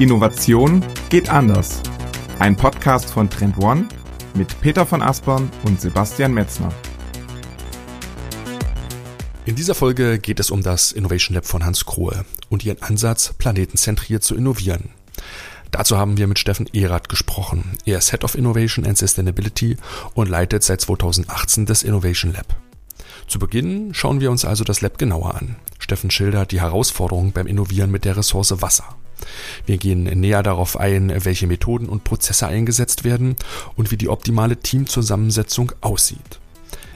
Innovation geht anders. Ein Podcast von Trend One mit Peter von Aspern und Sebastian Metzner. In dieser Folge geht es um das Innovation Lab von Hans Krohe und ihren Ansatz, planetenzentriert zu innovieren. Dazu haben wir mit Steffen Erath gesprochen. Er ist Head of Innovation and Sustainability und leitet seit 2018 das Innovation Lab. Zu Beginn schauen wir uns also das Lab genauer an. Steffen schildert die Herausforderungen beim Innovieren mit der Ressource Wasser. Wir gehen näher darauf ein, welche Methoden und Prozesse eingesetzt werden und wie die optimale Teamzusammensetzung aussieht.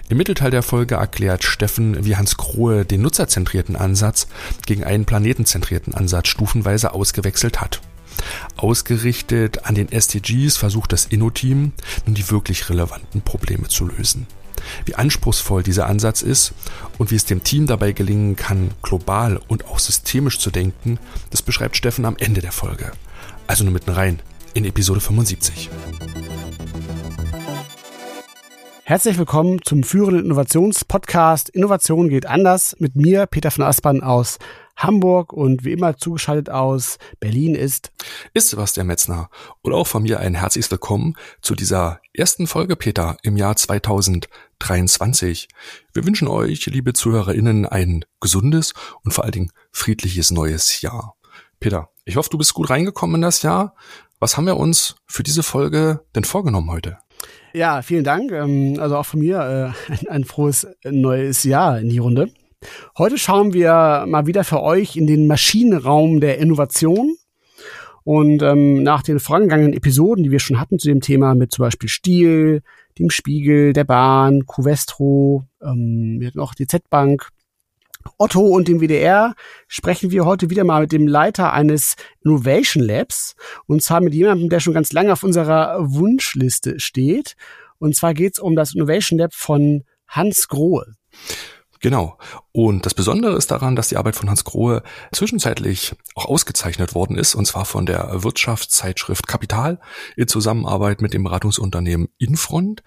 Im Mittelteil der Folge erklärt Steffen, wie Hans Krohe den nutzerzentrierten Ansatz gegen einen planetenzentrierten Ansatz stufenweise ausgewechselt hat. Ausgerichtet an den SDGs versucht das Inno-Team nun die wirklich relevanten Probleme zu lösen. Wie anspruchsvoll dieser Ansatz ist und wie es dem Team dabei gelingen kann, global und auch systemisch zu denken, das beschreibt Steffen am Ende der Folge. Also nur mitten rein in Episode 75. Herzlich willkommen zum führenden Innovationspodcast Innovation geht anders mit mir, Peter von Aspern aus Hamburg und wie immer zugeschaltet aus Berlin ist ist Sebastian Metzner und auch von mir ein herzliches Willkommen zu dieser ersten Folge Peter im Jahr 2023. Wir wünschen euch, liebe ZuhörerInnen, ein gesundes und vor allen Dingen friedliches neues Jahr. Peter, ich hoffe, du bist gut reingekommen in das Jahr. Was haben wir uns für diese Folge denn vorgenommen heute? Ja, vielen Dank. Ähm, also auch von mir äh, ein, ein frohes neues Jahr in die Runde. Heute schauen wir mal wieder für euch in den Maschinenraum der Innovation. Und ähm, nach den vorangegangenen Episoden, die wir schon hatten zu dem Thema mit zum Beispiel Stiel, dem Spiegel, der Bahn, Cuvestro, ähm, wir hatten auch die Z-Bank, Otto und dem WDR sprechen wir heute wieder mal mit dem Leiter eines Innovation Labs und zwar mit jemandem, der schon ganz lange auf unserer Wunschliste steht. Und zwar geht es um das Innovation Lab von Hans Grohe. Genau. Und das Besondere ist daran, dass die Arbeit von Hans Grohe zwischenzeitlich auch ausgezeichnet worden ist, und zwar von der Wirtschaftszeitschrift Kapital in Zusammenarbeit mit dem Beratungsunternehmen Infront.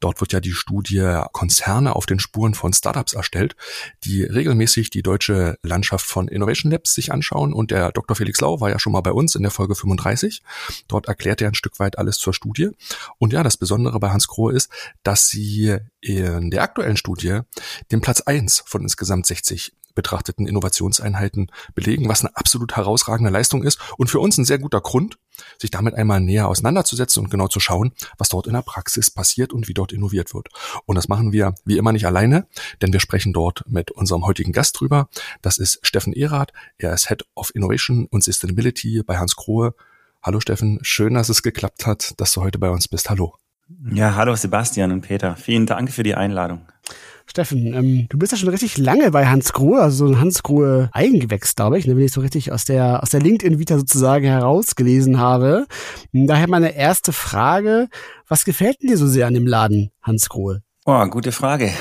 Dort wird ja die Studie Konzerne auf den Spuren von Startups erstellt, die regelmäßig die deutsche Landschaft von Innovation Labs sich anschauen. Und der Dr. Felix Lau war ja schon mal bei uns in der Folge 35. Dort erklärt er ein Stück weit alles zur Studie. Und ja, das Besondere bei Hans Grohe ist, dass sie in der aktuellen Studie den Platz eins von insgesamt 60 betrachteten Innovationseinheiten belegen, was eine absolut herausragende Leistung ist und für uns ein sehr guter Grund, sich damit einmal näher auseinanderzusetzen und genau zu schauen, was dort in der Praxis passiert und wie dort innoviert wird. Und das machen wir wie immer nicht alleine, denn wir sprechen dort mit unserem heutigen Gast drüber. Das ist Steffen Erath. Er ist Head of Innovation und Sustainability bei Hans Krohe. Hallo Steffen, schön, dass es geklappt hat, dass du heute bei uns bist. Hallo. Ja, hallo Sebastian und Peter. Vielen Dank für die Einladung. Steffen, ähm, du bist ja schon richtig lange bei Hans Grohe, also so ein Hans Grohe Eigengewächs, glaube ich, ne, wenn ich so richtig aus der, aus der LinkedIn-Vita sozusagen herausgelesen habe. Daher meine erste Frage, was gefällt dir so sehr an dem Laden, Hans Grohe? Oh, gute Frage.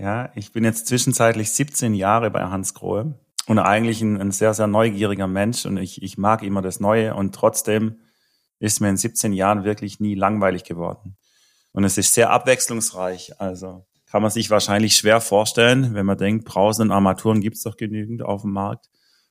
Ja, ich bin jetzt zwischenzeitlich 17 Jahre bei Hans Grohe und eigentlich ein, ein sehr, sehr neugieriger Mensch und ich, ich mag immer das Neue und trotzdem ist mir in 17 Jahren wirklich nie langweilig geworden. Und es ist sehr abwechslungsreich. Also kann man sich wahrscheinlich schwer vorstellen, wenn man denkt, Brausen und Armaturen gibt's doch genügend auf dem Markt.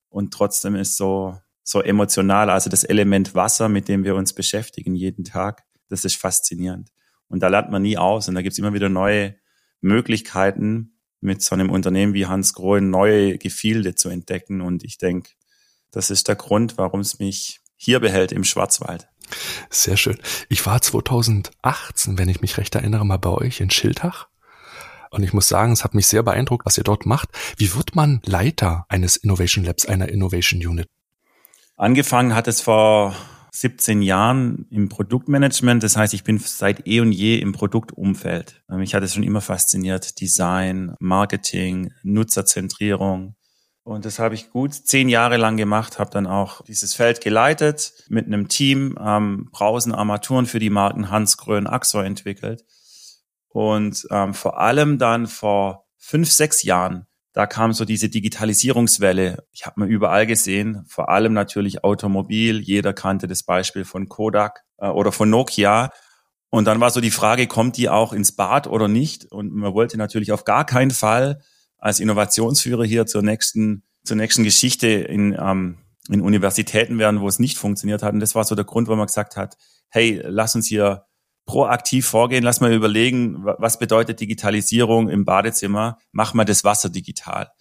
Und trotzdem ist so, so emotional, also das Element Wasser, mit dem wir uns beschäftigen jeden Tag, das ist faszinierend. Und da lernt man nie aus und da gibt's immer wieder neue Möglichkeiten, mit so einem Unternehmen wie Hans Grohe neue Gefilde zu entdecken. Und ich denke, das ist der Grund, warum es mich hier behält im Schwarzwald. Sehr schön. Ich war 2018, wenn ich mich recht erinnere, mal bei euch in Schildach und ich muss sagen, es hat mich sehr beeindruckt, was ihr dort macht. Wie wird man Leiter eines Innovation Labs, einer Innovation Unit? Angefangen hat es vor 17 Jahren im Produktmanagement. Das heißt, ich bin seit eh und je im Produktumfeld. Mich hat es schon immer fasziniert. Design, Marketing, Nutzerzentrierung. Und das habe ich gut zehn Jahre lang gemacht, habe dann auch dieses Feld geleitet, mit einem Team ähm, Brausen Armaturen für die Marken Hans Grön Axor entwickelt. Und ähm, vor allem dann vor fünf, sechs Jahren, da kam so diese Digitalisierungswelle. Ich habe mal überall gesehen, vor allem natürlich Automobil. Jeder kannte das Beispiel von Kodak äh, oder von Nokia. Und dann war so die Frage, kommt die auch ins Bad oder nicht? Und man wollte natürlich auf gar keinen Fall als Innovationsführer hier zur nächsten, zur nächsten Geschichte in, ähm, in Universitäten wären, wo es nicht funktioniert hat. Und das war so der Grund, wo man gesagt hat, hey, lass uns hier proaktiv vorgehen, lass mal überlegen, was bedeutet Digitalisierung im Badezimmer, mach mal das Wasser digital.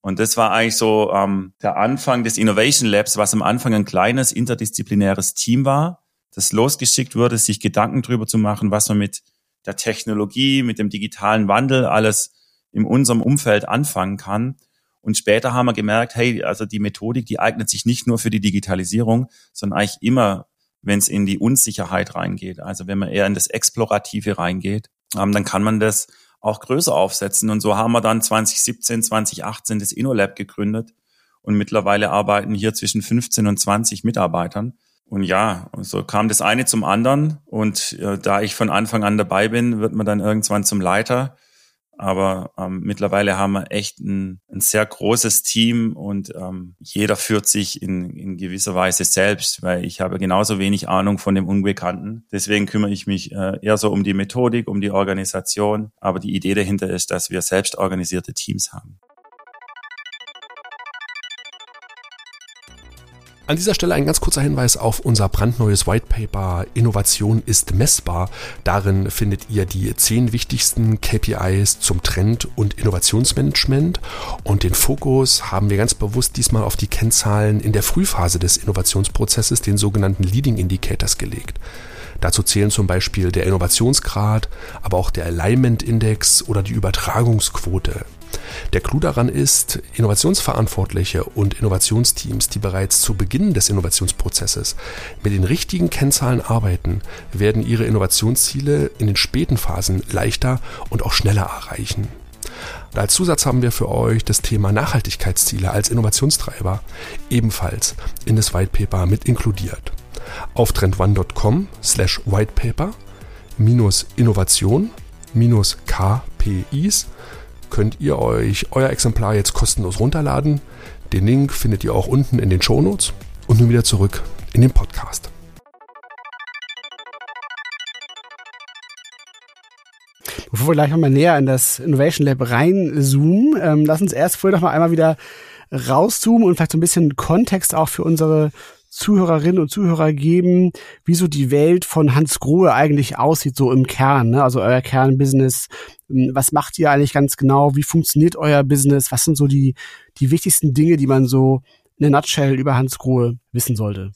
Und das war eigentlich so ähm, der Anfang des Innovation Labs, was am Anfang ein kleines interdisziplinäres Team war, das losgeschickt wurde, sich Gedanken drüber zu machen, was man mit der Technologie, mit dem digitalen Wandel alles in unserem Umfeld anfangen kann. Und später haben wir gemerkt, hey, also die Methodik, die eignet sich nicht nur für die Digitalisierung, sondern eigentlich immer, wenn es in die Unsicherheit reingeht. Also wenn man eher in das Explorative reingeht, ähm, dann kann man das auch größer aufsetzen. Und so haben wir dann 2017, 2018 das InnoLab gegründet. Und mittlerweile arbeiten hier zwischen 15 und 20 Mitarbeitern. Und ja, so kam das eine zum anderen. Und äh, da ich von Anfang an dabei bin, wird man dann irgendwann zum Leiter. Aber ähm, mittlerweile haben wir echt ein, ein sehr großes Team und ähm, jeder führt sich in, in gewisser Weise selbst, weil ich habe genauso wenig Ahnung von dem Unbekannten. Deswegen kümmere ich mich äh, eher so um die Methodik, um die Organisation. Aber die Idee dahinter ist, dass wir selbst organisierte Teams haben. An dieser Stelle ein ganz kurzer Hinweis auf unser brandneues White Paper Innovation ist messbar. Darin findet ihr die zehn wichtigsten KPIs zum Trend- und Innovationsmanagement und den Fokus haben wir ganz bewusst diesmal auf die Kennzahlen in der Frühphase des Innovationsprozesses, den sogenannten Leading Indicators gelegt. Dazu zählen zum Beispiel der Innovationsgrad, aber auch der Alignment Index oder die Übertragungsquote. Der Clou daran ist, Innovationsverantwortliche und Innovationsteams, die bereits zu Beginn des Innovationsprozesses mit den richtigen Kennzahlen arbeiten, werden ihre Innovationsziele in den späten Phasen leichter und auch schneller erreichen. Als Zusatz haben wir für euch das Thema Nachhaltigkeitsziele als Innovationstreiber ebenfalls in das Whitepaper mit inkludiert. Auf trendone.com slash whitepaper minus Innovation minus KPIs könnt ihr euch euer Exemplar jetzt kostenlos runterladen. Den Link findet ihr auch unten in den Shownotes. Und nun wieder zurück in den Podcast. Bevor wir gleich nochmal näher in das Innovation Lab reinzoomen, ähm, lass uns erst vorher noch mal einmal wieder rauszoomen und vielleicht so ein bisschen Kontext auch für unsere Zuhörerinnen und Zuhörer geben, wie so die Welt von Hans Grohe eigentlich aussieht, so im Kern, ne? also euer Kernbusiness. Ähm, was macht ihr eigentlich ganz genau? Wie funktioniert euer Business? Was sind so die, die wichtigsten Dinge, die man so in der Nutshell über Hans Grohe wissen sollte?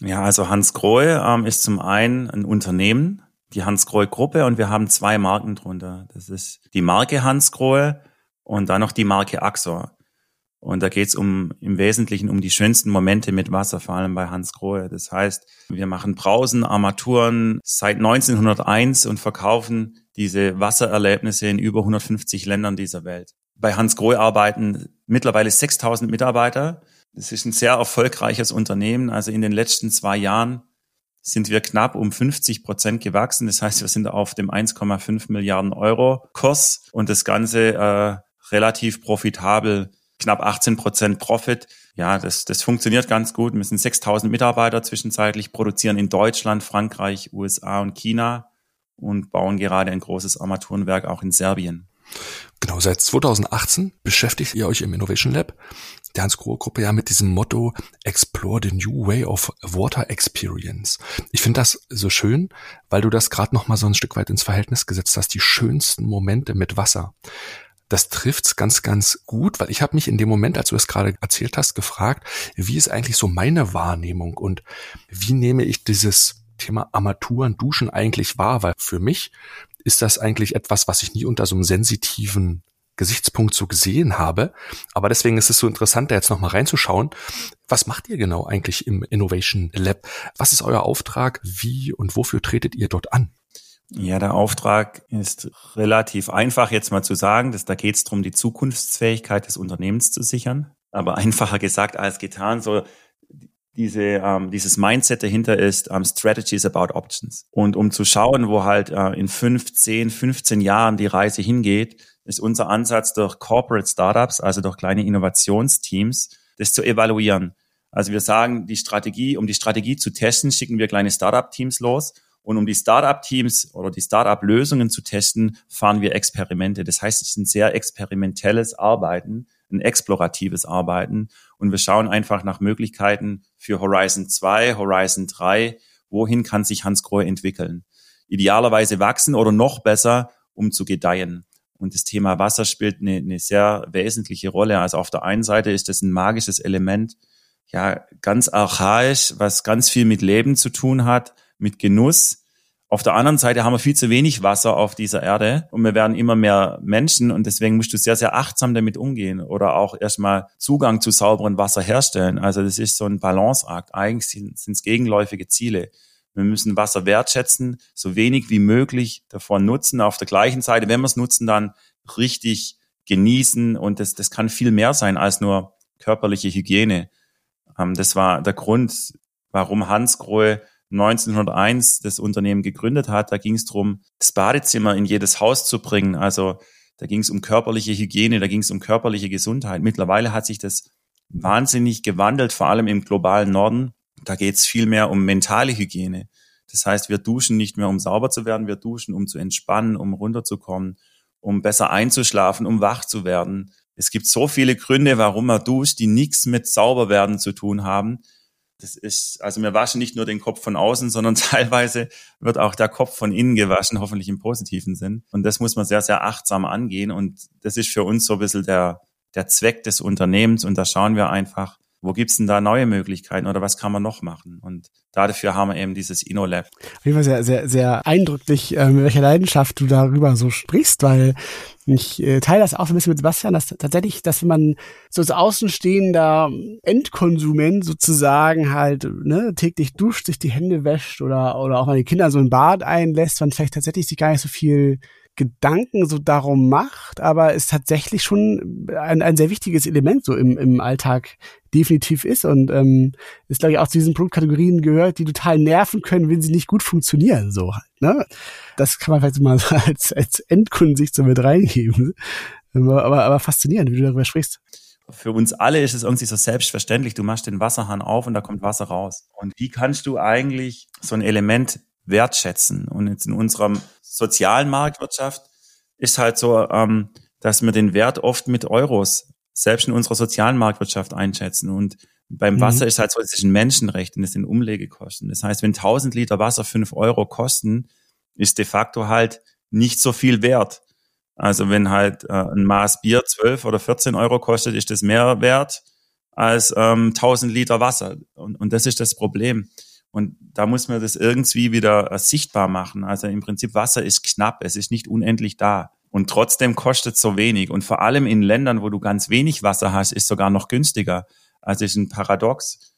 Ja, also Hans Grohe ähm, ist zum einen ein Unternehmen, die Hans Grohe Gruppe, und wir haben zwei Marken drunter. Das ist die Marke Hans Grohe und dann noch die Marke Axor. Und da geht es um im Wesentlichen um die schönsten Momente mit Wasser, vor allem bei Hans Grohe. Das heißt, wir machen Brausen, Armaturen seit 1901 und verkaufen diese Wassererlebnisse in über 150 Ländern dieser Welt. Bei Hans Grohe arbeiten mittlerweile 6000 Mitarbeiter. Das ist ein sehr erfolgreiches Unternehmen. Also in den letzten zwei Jahren sind wir knapp um 50 Prozent gewachsen. Das heißt, wir sind auf dem 1,5 Milliarden Euro Kurs und das Ganze äh, relativ profitabel knapp 18 Prozent Profit. Ja, das, das funktioniert ganz gut. Wir sind 6000 Mitarbeiter zwischenzeitlich, produzieren in Deutschland, Frankreich, USA und China und bauen gerade ein großes Armaturenwerk auch in Serbien. Genau, seit 2018 beschäftigt ihr euch im Innovation Lab, der Hans-Grohe-Gruppe ja mit diesem Motto Explore the New Way of Water Experience. Ich finde das so schön, weil du das gerade noch mal so ein Stück weit ins Verhältnis gesetzt hast, die schönsten Momente mit Wasser das trifft's ganz, ganz gut, weil ich habe mich in dem Moment, als du es gerade erzählt hast, gefragt, wie ist eigentlich so meine Wahrnehmung und wie nehme ich dieses Thema Armaturen, Duschen eigentlich wahr, weil für mich ist das eigentlich etwas, was ich nie unter so einem sensitiven Gesichtspunkt so gesehen habe. Aber deswegen ist es so interessant, da jetzt nochmal reinzuschauen. Was macht ihr genau eigentlich im Innovation Lab? Was ist euer Auftrag? Wie und wofür tretet ihr dort an? Ja, der Auftrag ist relativ einfach jetzt mal zu sagen. Dass, da geht es darum, die Zukunftsfähigkeit des Unternehmens zu sichern. Aber einfacher gesagt als getan. So diese, ähm, dieses Mindset dahinter ist ähm, Strategies about Options. Und um zu schauen, wo halt äh, in fünf, zehn, 15 Jahren die Reise hingeht, ist unser Ansatz durch Corporate Startups, also durch kleine Innovationsteams, das zu evaluieren. Also wir sagen, die Strategie, um die Strategie zu testen, schicken wir kleine Startup-Teams los und um die Startup-Teams oder die Startup-Lösungen zu testen, fahren wir Experimente. Das heißt, es ist ein sehr experimentelles Arbeiten, ein exploratives Arbeiten. Und wir schauen einfach nach Möglichkeiten für Horizon 2, Horizon 3, wohin kann sich Hans Grohe entwickeln. Idealerweise wachsen oder noch besser, um zu gedeihen. Und das Thema Wasser spielt eine, eine sehr wesentliche Rolle. Also auf der einen Seite ist das ein magisches Element, ja, ganz archaisch, was ganz viel mit Leben zu tun hat, mit Genuss. Auf der anderen Seite haben wir viel zu wenig Wasser auf dieser Erde und wir werden immer mehr Menschen und deswegen musst du sehr, sehr achtsam damit umgehen oder auch erstmal Zugang zu sauberem Wasser herstellen. Also das ist so ein Balanceakt. Eigentlich sind es gegenläufige Ziele. Wir müssen Wasser wertschätzen, so wenig wie möglich davon nutzen. Auf der gleichen Seite, wenn wir es nutzen, dann richtig genießen. Und das, das kann viel mehr sein als nur körperliche Hygiene. Ähm, das war der Grund, warum Hans Grohe 1901 das Unternehmen gegründet hat. Da ging es darum, das Badezimmer in jedes Haus zu bringen. Also da ging es um körperliche Hygiene, da ging es um körperliche Gesundheit. Mittlerweile hat sich das wahnsinnig gewandelt, vor allem im globalen Norden. Da geht es viel mehr um mentale Hygiene. Das heißt, wir duschen nicht mehr, um sauber zu werden, wir duschen, um zu entspannen, um runterzukommen, um besser einzuschlafen, um wach zu werden. Es gibt so viele Gründe, warum man duscht, die nichts mit Sauberwerden zu tun haben. Das ist, also wir waschen nicht nur den Kopf von außen, sondern teilweise wird auch der Kopf von innen gewaschen, hoffentlich im positiven Sinn. Und das muss man sehr, sehr achtsam angehen. Und das ist für uns so ein bisschen der, der Zweck des Unternehmens. Und da schauen wir einfach, wo gibt's denn da neue Möglichkeiten oder was kann man noch machen? Und dafür haben wir eben dieses InnoLab. Auf jeden Fall sehr, sehr, sehr eindrücklich, äh, mit welcher Leidenschaft du darüber so sprichst, weil ich äh, teile das auch so ein bisschen mit Sebastian, dass tatsächlich, dass wenn man so als außenstehender Endkonsument sozusagen halt ne, täglich duscht, sich die Hände wäscht oder, oder auch mal die Kinder so ein Bad einlässt, man vielleicht tatsächlich sich gar nicht so viel Gedanken so darum macht, aber es tatsächlich schon ein, ein sehr wichtiges Element so im, im Alltag definitiv ist und ähm, ist, glaube ich, auch zu diesen Produktkategorien gehört, die total nerven können, wenn sie nicht gut funktionieren, so halt. Ne? Das kann man vielleicht mal als, als Endkundensicht so mit reingeben. Aber, aber, aber faszinierend, wie du darüber sprichst für uns alle ist es irgendwie so selbstverständlich. Du machst den Wasserhahn auf und da kommt Wasser raus. Und wie kannst du eigentlich so ein Element wertschätzen? Und jetzt in unserem sozialen Marktwirtschaft ist halt so, ähm, dass wir den Wert oft mit Euros selbst in unserer sozialen Marktwirtschaft einschätzen. Und beim mhm. Wasser ist halt so, es ist ein Menschenrecht und es sind Umlegekosten. Das heißt, wenn 1000 Liter Wasser 5 Euro kosten, ist de facto halt nicht so viel wert. Also wenn halt äh, ein Maß Bier 12 oder 14 Euro kostet, ist das mehr wert als ähm, 1000 Liter Wasser. Und, und das ist das Problem. Und da muss man das irgendwie wieder äh, sichtbar machen. Also im Prinzip Wasser ist knapp, es ist nicht unendlich da. Und trotzdem kostet es so wenig. Und vor allem in Ländern, wo du ganz wenig Wasser hast, ist sogar noch günstiger. Also ist ein Paradox.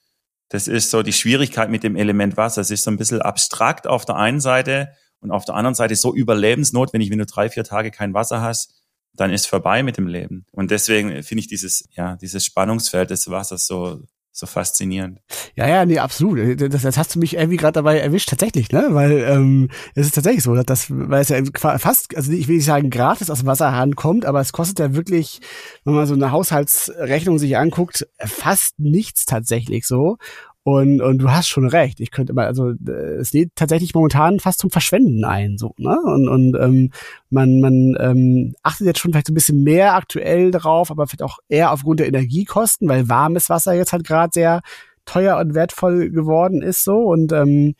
Das ist so die Schwierigkeit mit dem Element Wasser. Es ist so ein bisschen abstrakt auf der einen Seite und auf der anderen Seite so überlebensnotwendig, wenn du drei, vier Tage kein Wasser hast, dann ist vorbei mit dem Leben. Und deswegen finde ich dieses, ja, dieses Spannungsfeld des Wassers so, so faszinierend. Ja, ja, nee, absolut. Das, das hast du mich irgendwie gerade dabei erwischt, tatsächlich, ne? Weil ähm, es ist tatsächlich so, dass das, weil es ja fast, also ich will nicht sagen gratis aus dem Wasserhahn kommt, aber es kostet ja wirklich, wenn man so eine Haushaltsrechnung sich anguckt, fast nichts tatsächlich so. Und, und du hast schon recht. Ich könnte mal, also es lädt tatsächlich momentan fast zum Verschwenden ein, so, ne? Und, und ähm, man, man ähm, achtet jetzt schon vielleicht so ein bisschen mehr aktuell drauf, aber vielleicht auch eher aufgrund der Energiekosten, weil warmes Wasser jetzt halt gerade sehr teuer und wertvoll geworden ist so und ähm,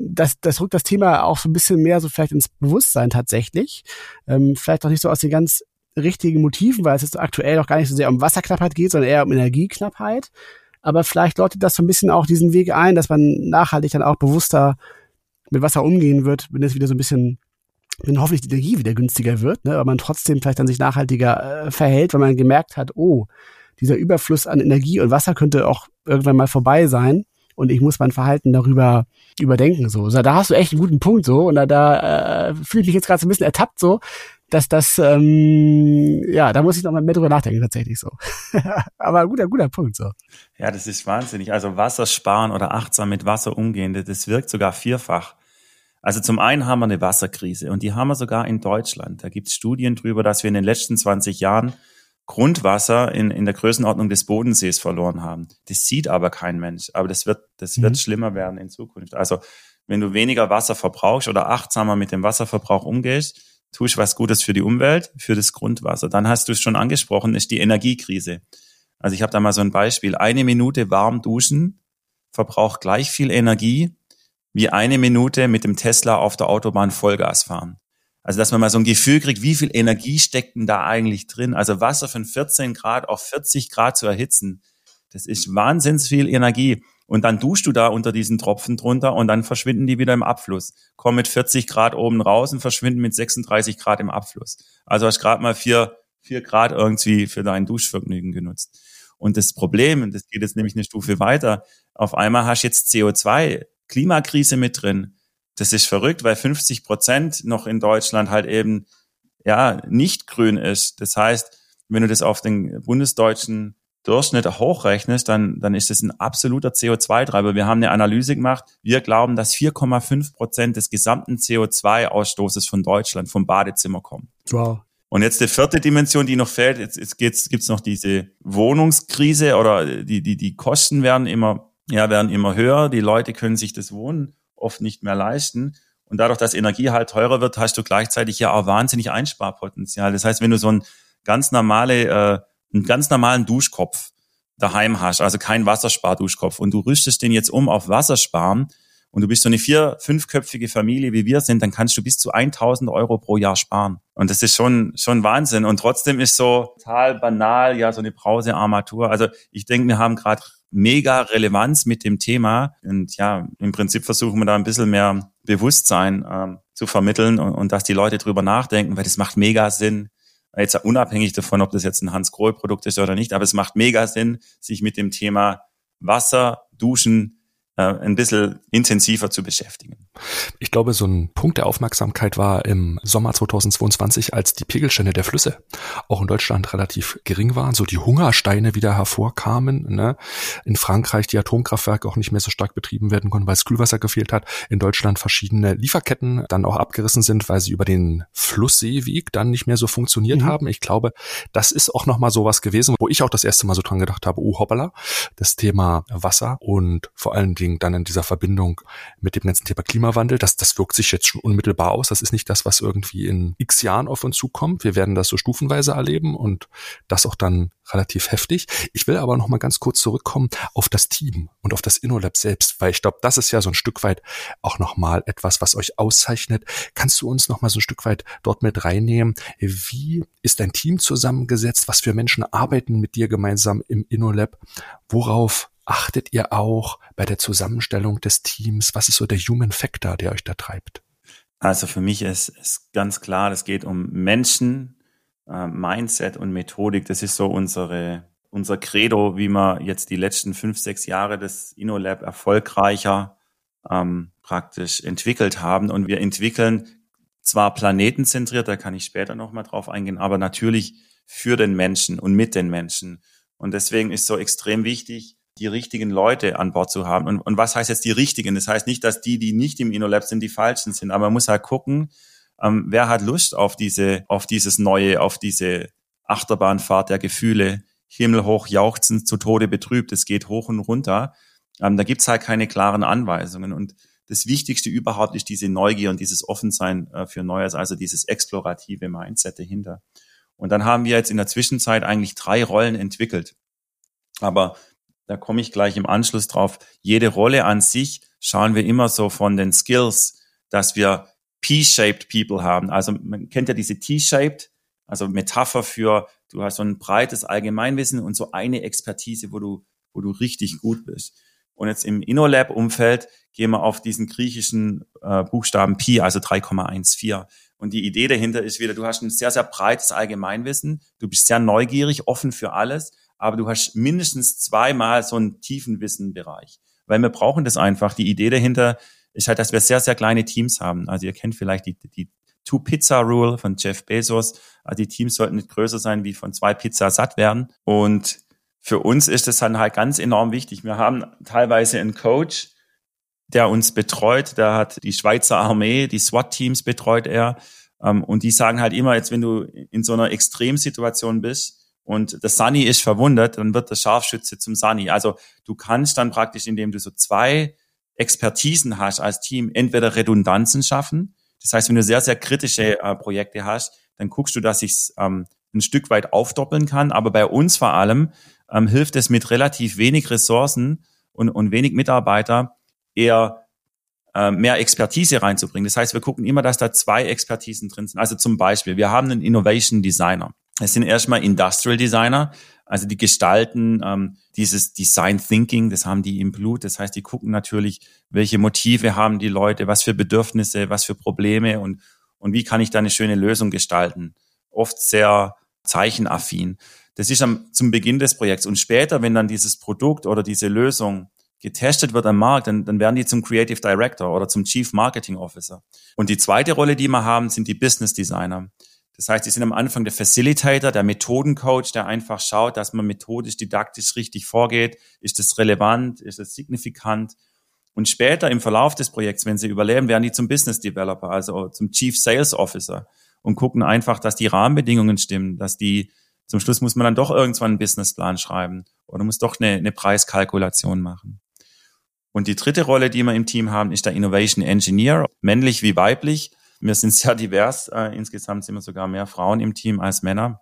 das, das rückt das Thema auch so ein bisschen mehr so vielleicht ins Bewusstsein tatsächlich. Ähm, vielleicht auch nicht so aus den ganz richtigen Motiven, weil es jetzt aktuell auch gar nicht so sehr um Wasserknappheit geht, sondern eher um Energieknappheit. Aber vielleicht läutet das so ein bisschen auch diesen Weg ein, dass man nachhaltig dann auch bewusster mit Wasser umgehen wird, wenn es wieder so ein bisschen, wenn hoffentlich die Energie wieder günstiger wird, ne, aber man trotzdem vielleicht dann sich nachhaltiger äh, verhält, weil man gemerkt hat, oh, dieser Überfluss an Energie und Wasser könnte auch irgendwann mal vorbei sein und ich muss mein Verhalten darüber überdenken so. so da hast du echt einen guten Punkt so und da, da äh, fühle ich mich jetzt gerade so ein bisschen ertappt so, dass das, ähm, ja, da muss ich noch mal mehr drüber nachdenken, tatsächlich so. Aber guter, guter Punkt so. Ja, das ist wahnsinnig. Also Wasser sparen oder achtsam mit Wasser umgehen, das wirkt sogar vierfach. Also zum einen haben wir eine Wasserkrise und die haben wir sogar in Deutschland. Da gibt es Studien drüber, dass wir in den letzten 20 Jahren Grundwasser in, in der Größenordnung des Bodensees verloren haben. Das sieht aber kein Mensch. Aber das wird, das mhm. wird schlimmer werden in Zukunft. Also wenn du weniger Wasser verbrauchst oder achtsamer mit dem Wasserverbrauch umgehst, tust was Gutes für die Umwelt, für das Grundwasser. Dann hast du es schon angesprochen, ist die Energiekrise. Also ich habe da mal so ein Beispiel. Eine Minute warm duschen verbraucht gleich viel Energie wie eine Minute mit dem Tesla auf der Autobahn Vollgas fahren. Also dass man mal so ein Gefühl kriegt, wie viel Energie steckt denn da eigentlich drin? Also Wasser von 14 Grad auf 40 Grad zu erhitzen, das ist wahnsinns viel Energie. Und dann duschst du da unter diesen Tropfen drunter und dann verschwinden die wieder im Abfluss. Kommen mit 40 Grad oben raus und verschwinden mit 36 Grad im Abfluss. Also hast gerade mal vier, vier Grad irgendwie für dein Duschvergnügen genutzt. Und das Problem, und das geht jetzt nämlich eine Stufe weiter, auf einmal hast du jetzt CO2, Klimakrise mit drin. Das ist verrückt, weil 50 Prozent noch in Deutschland halt eben ja nicht grün ist. Das heißt, wenn du das auf den bundesdeutschen Durchschnitt hochrechnest, dann, dann ist das ein absoluter CO2-Treiber. Wir haben eine Analyse gemacht. Wir glauben, dass 4,5 Prozent des gesamten CO2-Ausstoßes von Deutschland vom Badezimmer kommen. Wow. Und jetzt die vierte Dimension, die noch fehlt, jetzt, jetzt gibt's, gibt's noch diese Wohnungskrise oder die, die, die Kosten werden immer, ja, werden immer höher. Die Leute können sich das Wohnen oft nicht mehr leisten. Und dadurch, dass Energie halt teurer wird, hast du gleichzeitig ja auch wahnsinnig Einsparpotenzial. Das heißt, wenn du so ein ganz normale, äh, einen ganz normalen Duschkopf daheim hast, also kein Wassersparduschkopf, und du rüstest den jetzt um auf Wassersparen, und du bist so eine vier-, fünfköpfige Familie, wie wir sind, dann kannst du bis zu 1000 Euro pro Jahr sparen. Und das ist schon, schon Wahnsinn. Und trotzdem ist so total banal, ja, so eine Brausearmatur. Also ich denke, wir haben gerade mega Relevanz mit dem Thema. Und ja, im Prinzip versuchen wir da ein bisschen mehr Bewusstsein ähm, zu vermitteln und, und dass die Leute drüber nachdenken, weil das macht mega Sinn. Jetzt unabhängig davon, ob das jetzt ein Hans-Grohe-Produkt ist oder nicht, aber es macht mega Sinn, sich mit dem Thema Wasser, Duschen, ein bisschen intensiver zu beschäftigen. Ich glaube, so ein Punkt der Aufmerksamkeit war im Sommer 2022, als die Pegelstände der Flüsse auch in Deutschland relativ gering waren, so die Hungersteine wieder hervorkamen. Ne? In Frankreich die Atomkraftwerke auch nicht mehr so stark betrieben werden konnten, weil es Kühlwasser gefehlt hat. In Deutschland verschiedene Lieferketten dann auch abgerissen sind, weil sie über den Flussseeweg dann nicht mehr so funktioniert mhm. haben. Ich glaube, das ist auch nochmal sowas gewesen, wo ich auch das erste Mal so dran gedacht habe, oh hoppala, das Thema Wasser und vor allen Dingen dann in dieser Verbindung mit dem ganzen Thema Klimawandel, das, das wirkt sich jetzt schon unmittelbar aus. Das ist nicht das, was irgendwie in x Jahren auf uns zukommt. Wir werden das so stufenweise erleben und das auch dann relativ heftig. Ich will aber noch mal ganz kurz zurückkommen auf das Team und auf das InnoLab selbst, weil ich glaube, das ist ja so ein Stück weit auch noch mal etwas, was euch auszeichnet. Kannst du uns noch mal so ein Stück weit dort mit reinnehmen? Wie ist dein Team zusammengesetzt? Was für Menschen arbeiten mit dir gemeinsam im InnoLab? Worauf achtet ihr auch bei der Zusammenstellung des Teams? Was ist so der Human Factor, der euch da treibt? Also für mich ist, ist ganz klar, es geht um Menschen, äh, Mindset und Methodik. Das ist so unsere, unser Credo, wie wir jetzt die letzten fünf, sechs Jahre des InnoLab erfolgreicher ähm, praktisch entwickelt haben. Und wir entwickeln zwar planetenzentriert, da kann ich später nochmal drauf eingehen, aber natürlich für den Menschen und mit den Menschen. Und deswegen ist so extrem wichtig, die richtigen Leute an Bord zu haben. Und, und was heißt jetzt die richtigen? Das heißt nicht, dass die, die nicht im InnoLab sind, die falschen sind, aber man muss halt gucken, ähm, wer hat Lust auf diese, auf dieses Neue, auf diese Achterbahnfahrt der Gefühle, himmelhoch jauchzend, zu Tode betrübt, es geht hoch und runter. Ähm, da gibt's halt keine klaren Anweisungen. Und das Wichtigste überhaupt ist diese Neugier und dieses Offensein äh, für Neues, also dieses explorative Mindset dahinter. Und dann haben wir jetzt in der Zwischenzeit eigentlich drei Rollen entwickelt. Aber da komme ich gleich im Anschluss drauf. Jede Rolle an sich schauen wir immer so von den Skills, dass wir P-shaped People haben. Also man kennt ja diese T-shaped, also Metapher für, du hast so ein breites Allgemeinwissen und so eine Expertise, wo du, wo du richtig gut bist. Und jetzt im InnoLab-Umfeld gehen wir auf diesen griechischen äh, Buchstaben Pi, also 3,14. Und die Idee dahinter ist wieder, du hast ein sehr, sehr breites Allgemeinwissen, du bist sehr neugierig, offen für alles aber du hast mindestens zweimal so einen tiefen Wissenbereich. Weil wir brauchen das einfach. Die Idee dahinter ist halt, dass wir sehr, sehr kleine Teams haben. Also ihr kennt vielleicht die, die Two-Pizza-Rule von Jeff Bezos. Also die Teams sollten nicht größer sein, wie von zwei Pizza satt werden. Und für uns ist das dann halt ganz enorm wichtig. Wir haben teilweise einen Coach, der uns betreut. Der hat die Schweizer Armee, die SWAT-Teams betreut er. Ähm, und die sagen halt immer, jetzt wenn du in so einer Extremsituation bist, und der Sunny ist verwundert, dann wird der Scharfschütze zum Sunny. Also du kannst dann praktisch, indem du so zwei Expertisen hast als Team, entweder Redundanzen schaffen. Das heißt, wenn du sehr, sehr kritische äh, Projekte hast, dann guckst du, dass ich es ähm, ein Stück weit aufdoppeln kann. Aber bei uns vor allem ähm, hilft es mit relativ wenig Ressourcen und, und wenig Mitarbeiter eher äh, mehr Expertise reinzubringen. Das heißt, wir gucken immer, dass da zwei Expertisen drin sind. Also zum Beispiel, wir haben einen Innovation Designer. Es sind erstmal Industrial Designer, also die gestalten ähm, dieses Design Thinking, das haben die im Blut. Das heißt, die gucken natürlich, welche Motive haben die Leute, was für Bedürfnisse, was für Probleme und, und wie kann ich da eine schöne Lösung gestalten. Oft sehr zeichenaffin. Das ist am, zum Beginn des Projekts. Und später, wenn dann dieses Produkt oder diese Lösung getestet wird am Markt, dann, dann werden die zum Creative Director oder zum Chief Marketing Officer. Und die zweite Rolle, die wir haben, sind die Business Designer. Das heißt, die sind am Anfang der Facilitator, der Methodencoach, der einfach schaut, dass man methodisch, didaktisch richtig vorgeht. Ist es relevant? Ist es signifikant? Und später im Verlauf des Projekts, wenn sie überleben, werden die zum Business Developer, also zum Chief Sales Officer und gucken einfach, dass die Rahmenbedingungen stimmen, dass die, zum Schluss muss man dann doch irgendwann einen Businessplan schreiben oder muss doch eine, eine Preiskalkulation machen. Und die dritte Rolle, die wir im Team haben, ist der Innovation Engineer, männlich wie weiblich. Wir sind sehr divers. Äh, insgesamt sind wir sogar mehr Frauen im Team als Männer.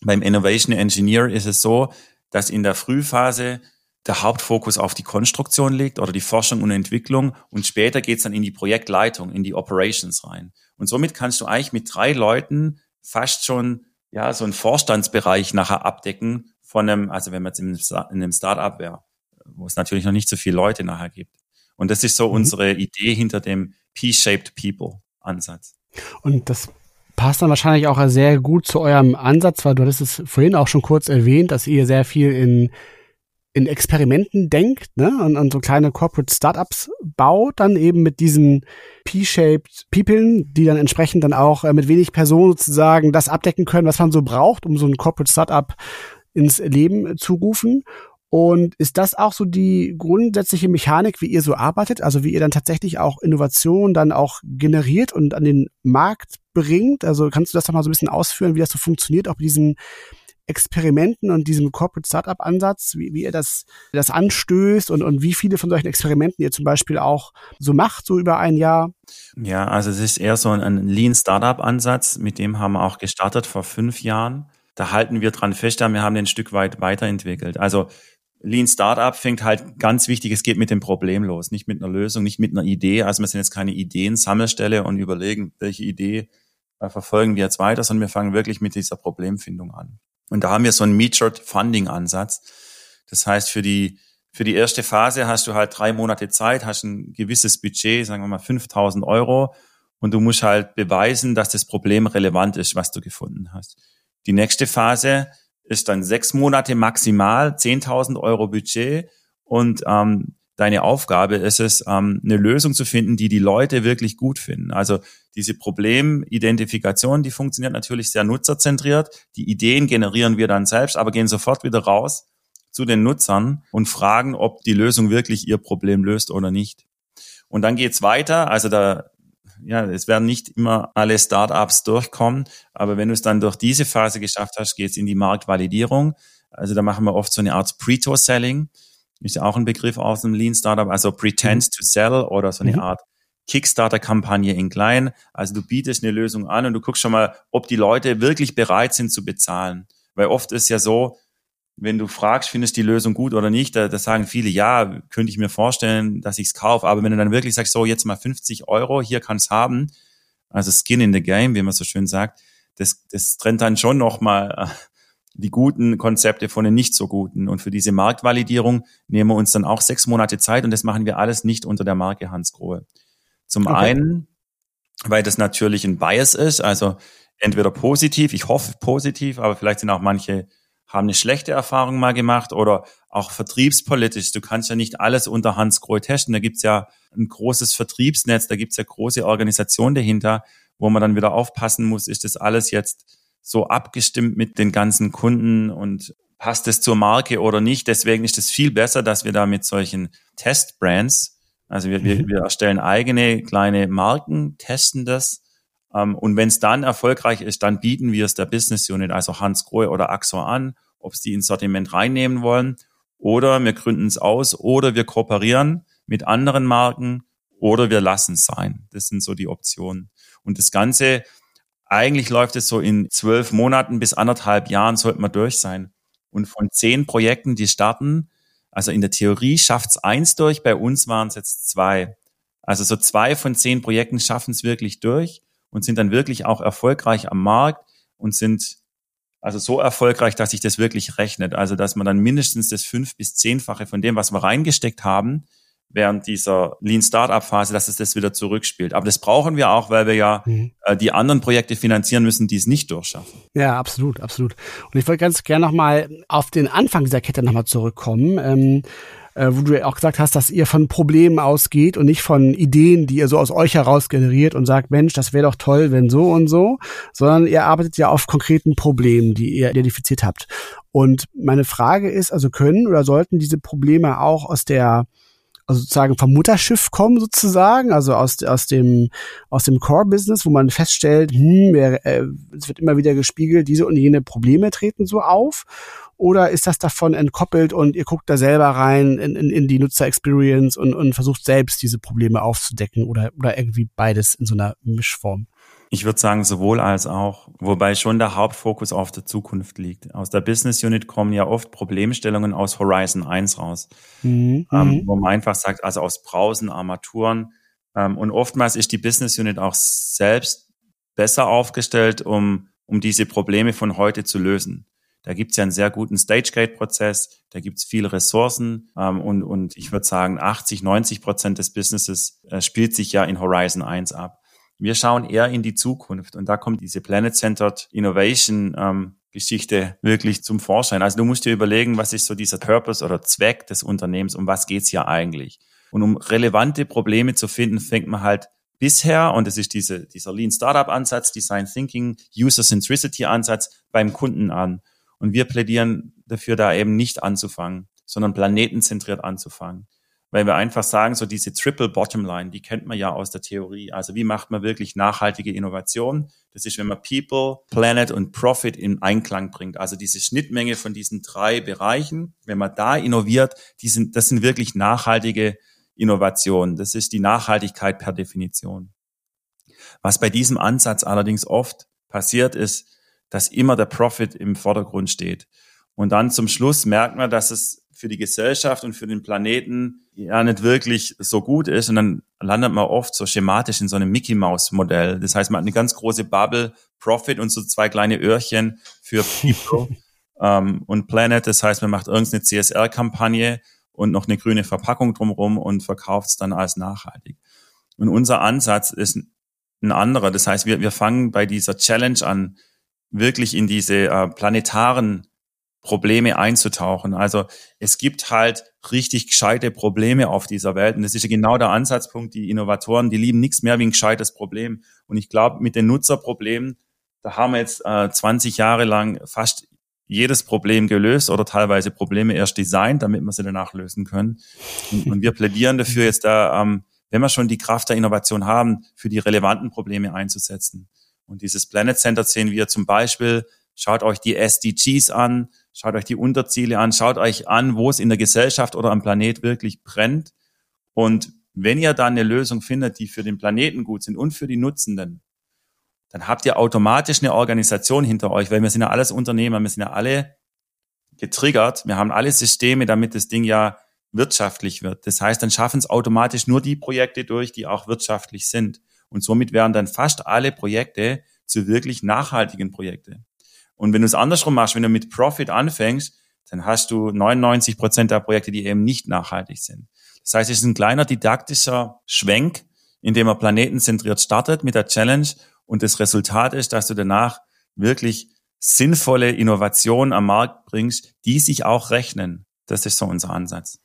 Beim Innovation Engineer ist es so, dass in der Frühphase der Hauptfokus auf die Konstruktion liegt oder die Forschung und Entwicklung und später geht's dann in die Projektleitung, in die Operations rein. Und somit kannst du eigentlich mit drei Leuten fast schon ja so einen Vorstandsbereich nachher abdecken von einem, also wenn man jetzt in einem Startup wäre wo es natürlich noch nicht so viele Leute nachher gibt. Und das ist so mhm. unsere Idee hinter dem P-Shaped People Ansatz. Und das passt dann wahrscheinlich auch sehr gut zu eurem Ansatz, weil du hattest es vorhin auch schon kurz erwähnt, dass ihr sehr viel in in Experimenten denkt ne? und, und so kleine Corporate Startups baut, dann eben mit diesen P-shaped People, die dann entsprechend dann auch äh, mit wenig Personen sozusagen das abdecken können, was man so braucht, um so ein Corporate Startup ins Leben zu rufen. Und ist das auch so die grundsätzliche Mechanik, wie ihr so arbeitet? Also wie ihr dann tatsächlich auch Innovation dann auch generiert und an den Markt bringt? Also kannst du das doch mal so ein bisschen ausführen, wie das so funktioniert, auch mit diesen Experimenten und diesem Corporate Startup Ansatz, wie, wie ihr das, das anstößt und, und wie viele von solchen Experimenten ihr zum Beispiel auch so macht, so über ein Jahr? Ja, also es ist eher so ein, ein Lean Startup Ansatz, mit dem haben wir auch gestartet vor fünf Jahren. Da halten wir dran fest, wir haben den ein Stück weit weiterentwickelt. Also Lean Startup fängt halt ganz wichtig, es geht mit dem Problem los, nicht mit einer Lösung, nicht mit einer Idee. Also wir sind jetzt keine Ideen-Sammelstelle und überlegen, welche Idee äh, verfolgen wir jetzt weiter, sondern wir fangen wirklich mit dieser Problemfindung an. Und da haben wir so einen Measured Funding Ansatz. Das heißt, für die, für die erste Phase hast du halt drei Monate Zeit, hast ein gewisses Budget, sagen wir mal 5000 Euro, und du musst halt beweisen, dass das Problem relevant ist, was du gefunden hast. Die nächste Phase ist dann sechs Monate maximal, 10.000 Euro Budget und ähm, deine Aufgabe ist es, ähm, eine Lösung zu finden, die die Leute wirklich gut finden. Also diese Problemidentifikation, die funktioniert natürlich sehr nutzerzentriert. Die Ideen generieren wir dann selbst, aber gehen sofort wieder raus zu den Nutzern und fragen, ob die Lösung wirklich ihr Problem löst oder nicht. Und dann geht's weiter. Also da ja, es werden nicht immer alle Startups durchkommen, aber wenn du es dann durch diese Phase geschafft hast, geht es in die Marktvalidierung. Also da machen wir oft so eine Art Pre-To-Selling, ist ja auch ein Begriff aus dem Lean Startup, also Pretend mhm. to Sell oder so eine mhm. Art Kickstarter-Kampagne in klein. Also du bietest eine Lösung an und du guckst schon mal, ob die Leute wirklich bereit sind zu bezahlen. Weil oft ist ja so, wenn du fragst, findest die Lösung gut oder nicht, da, da sagen viele, ja, könnte ich mir vorstellen, dass ich es kaufe. Aber wenn du dann wirklich sagst, so jetzt mal 50 Euro, hier kannst haben, also Skin in the Game, wie man so schön sagt, das, das trennt dann schon nochmal äh, die guten Konzepte von den nicht so guten. Und für diese Marktvalidierung nehmen wir uns dann auch sechs Monate Zeit und das machen wir alles nicht unter der Marke Hans Grohe. Zum okay. einen, weil das natürlich ein Bias ist, also entweder positiv, ich hoffe positiv, aber vielleicht sind auch manche haben eine schlechte Erfahrung mal gemacht oder auch vertriebspolitisch. Du kannst ja nicht alles unter Hans Grohe testen. Da gibt's ja ein großes Vertriebsnetz, da gibt's ja große Organisationen dahinter, wo man dann wieder aufpassen muss, ist das alles jetzt so abgestimmt mit den ganzen Kunden und passt es zur Marke oder nicht. Deswegen ist es viel besser, dass wir da mit solchen Testbrands, also wir, mhm. wir, wir erstellen eigene kleine Marken, testen das und wenn es dann erfolgreich ist, dann bieten wir es der Business Unit, also Hans Grohe oder Axor an, ob sie die ins Sortiment reinnehmen wollen oder wir gründen es aus oder wir kooperieren mit anderen Marken oder wir lassen es sein. Das sind so die Optionen. Und das Ganze, eigentlich läuft es so in zwölf Monaten bis anderthalb Jahren sollte man durch sein. Und von zehn Projekten, die starten, also in der Theorie schafft es eins durch, bei uns waren es jetzt zwei. Also so zwei von zehn Projekten schaffen es wirklich durch und sind dann wirklich auch erfolgreich am Markt und sind also so erfolgreich, dass sich das wirklich rechnet. Also dass man dann mindestens das fünf bis zehnfache von dem, was wir reingesteckt haben, während dieser Lean Startup Phase, dass es das wieder zurückspielt. Aber das brauchen wir auch, weil wir ja mhm. äh, die anderen Projekte finanzieren müssen, die es nicht durchschaffen. Ja, absolut, absolut. Und ich wollte ganz gerne nochmal auf den Anfang dieser Kette nochmal zurückkommen. Ähm, äh, wo du ja auch gesagt hast, dass ihr von Problemen ausgeht und nicht von Ideen, die ihr so aus euch heraus generiert und sagt, Mensch, das wäre doch toll, wenn so und so, sondern ihr arbeitet ja auf konkreten Problemen, die ihr identifiziert habt. Und meine Frage ist, also können oder sollten diese Probleme auch aus der also sozusagen vom Mutterschiff kommen sozusagen, also aus, aus dem, aus dem Core-Business, wo man feststellt, hm, äh, es wird immer wieder gespiegelt, diese und jene Probleme treten so auf. Oder ist das davon entkoppelt und ihr guckt da selber rein in, in, in die Nutzer-Experience und, und versucht selbst diese Probleme aufzudecken oder, oder irgendwie beides in so einer Mischform? Ich würde sagen, sowohl als auch, wobei schon der Hauptfokus auf der Zukunft liegt. Aus der Business Unit kommen ja oft Problemstellungen aus Horizon 1 raus, mhm. ähm, mhm. wo man einfach sagt, also aus Brausen, Armaturen. Ähm, und oftmals ist die Business Unit auch selbst besser aufgestellt, um, um diese Probleme von heute zu lösen. Da gibt's ja einen sehr guten Stage-Gate-Prozess, da gibt's viele Ressourcen ähm, und, und ich würde sagen, 80, 90 Prozent des Businesses äh, spielt sich ja in Horizon 1 ab. Wir schauen eher in die Zukunft und da kommt diese Planet-Centered Innovation ähm, Geschichte wirklich zum Vorschein. Also du musst dir überlegen, was ist so dieser Purpose oder Zweck des Unternehmens, um was geht's hier eigentlich? Und um relevante Probleme zu finden, fängt man halt bisher, und das ist diese, dieser Lean Startup Ansatz, Design Thinking, User Centricity Ansatz beim Kunden an. Und wir plädieren dafür, da eben nicht anzufangen, sondern planetenzentriert anzufangen. Weil wir einfach sagen, so diese Triple Bottom Line, die kennt man ja aus der Theorie. Also wie macht man wirklich nachhaltige Innovation? Das ist, wenn man People, Planet und Profit in Einklang bringt. Also diese Schnittmenge von diesen drei Bereichen, wenn man da innoviert, die sind, das sind wirklich nachhaltige Innovationen. Das ist die Nachhaltigkeit per Definition. Was bei diesem Ansatz allerdings oft passiert ist, dass immer der Profit im Vordergrund steht. Und dann zum Schluss merkt man, dass es für die Gesellschaft und für den Planeten ja nicht wirklich so gut ist. Und dann landet man oft so schematisch in so einem Mickey Mouse Modell. Das heißt, man hat eine ganz große Bubble, Profit und so zwei kleine Öhrchen für People ähm, und Planet. Das heißt, man macht irgendeine CSR-Kampagne und noch eine grüne Verpackung drumherum und verkauft es dann als nachhaltig. Und unser Ansatz ist ein anderer. Das heißt, wir, wir fangen bei dieser Challenge an, wirklich in diese äh, planetaren Probleme einzutauchen. Also es gibt halt richtig gescheite Probleme auf dieser Welt. Und das ist ja genau der Ansatzpunkt. Die Innovatoren, die lieben nichts mehr wie ein gescheites Problem. Und ich glaube, mit den Nutzerproblemen, da haben wir jetzt äh, 20 Jahre lang fast jedes Problem gelöst oder teilweise Probleme erst designt, damit wir sie danach lösen können. Und, und wir plädieren dafür jetzt da, ähm, wenn wir schon die Kraft der Innovation haben, für die relevanten Probleme einzusetzen. Und dieses Planet Center sehen wir zum Beispiel, schaut euch die SDGs an, schaut euch die Unterziele an, schaut euch an, wo es in der Gesellschaft oder am Planet wirklich brennt. Und wenn ihr dann eine Lösung findet, die für den Planeten gut sind und für die Nutzenden, dann habt ihr automatisch eine Organisation hinter euch, weil wir sind ja alles Unternehmer, wir sind ja alle getriggert, wir haben alle Systeme, damit das Ding ja wirtschaftlich wird. Das heißt, dann schaffen es automatisch nur die Projekte durch, die auch wirtschaftlich sind. Und somit werden dann fast alle Projekte zu wirklich nachhaltigen Projekte. Und wenn du es andersrum machst, wenn du mit Profit anfängst, dann hast du 99 Prozent der Projekte, die eben nicht nachhaltig sind. Das heißt, es ist ein kleiner didaktischer Schwenk, in dem man planetenzentriert startet mit der Challenge und das Resultat ist, dass du danach wirklich sinnvolle Innovationen am Markt bringst, die sich auch rechnen. Das ist so unser Ansatz.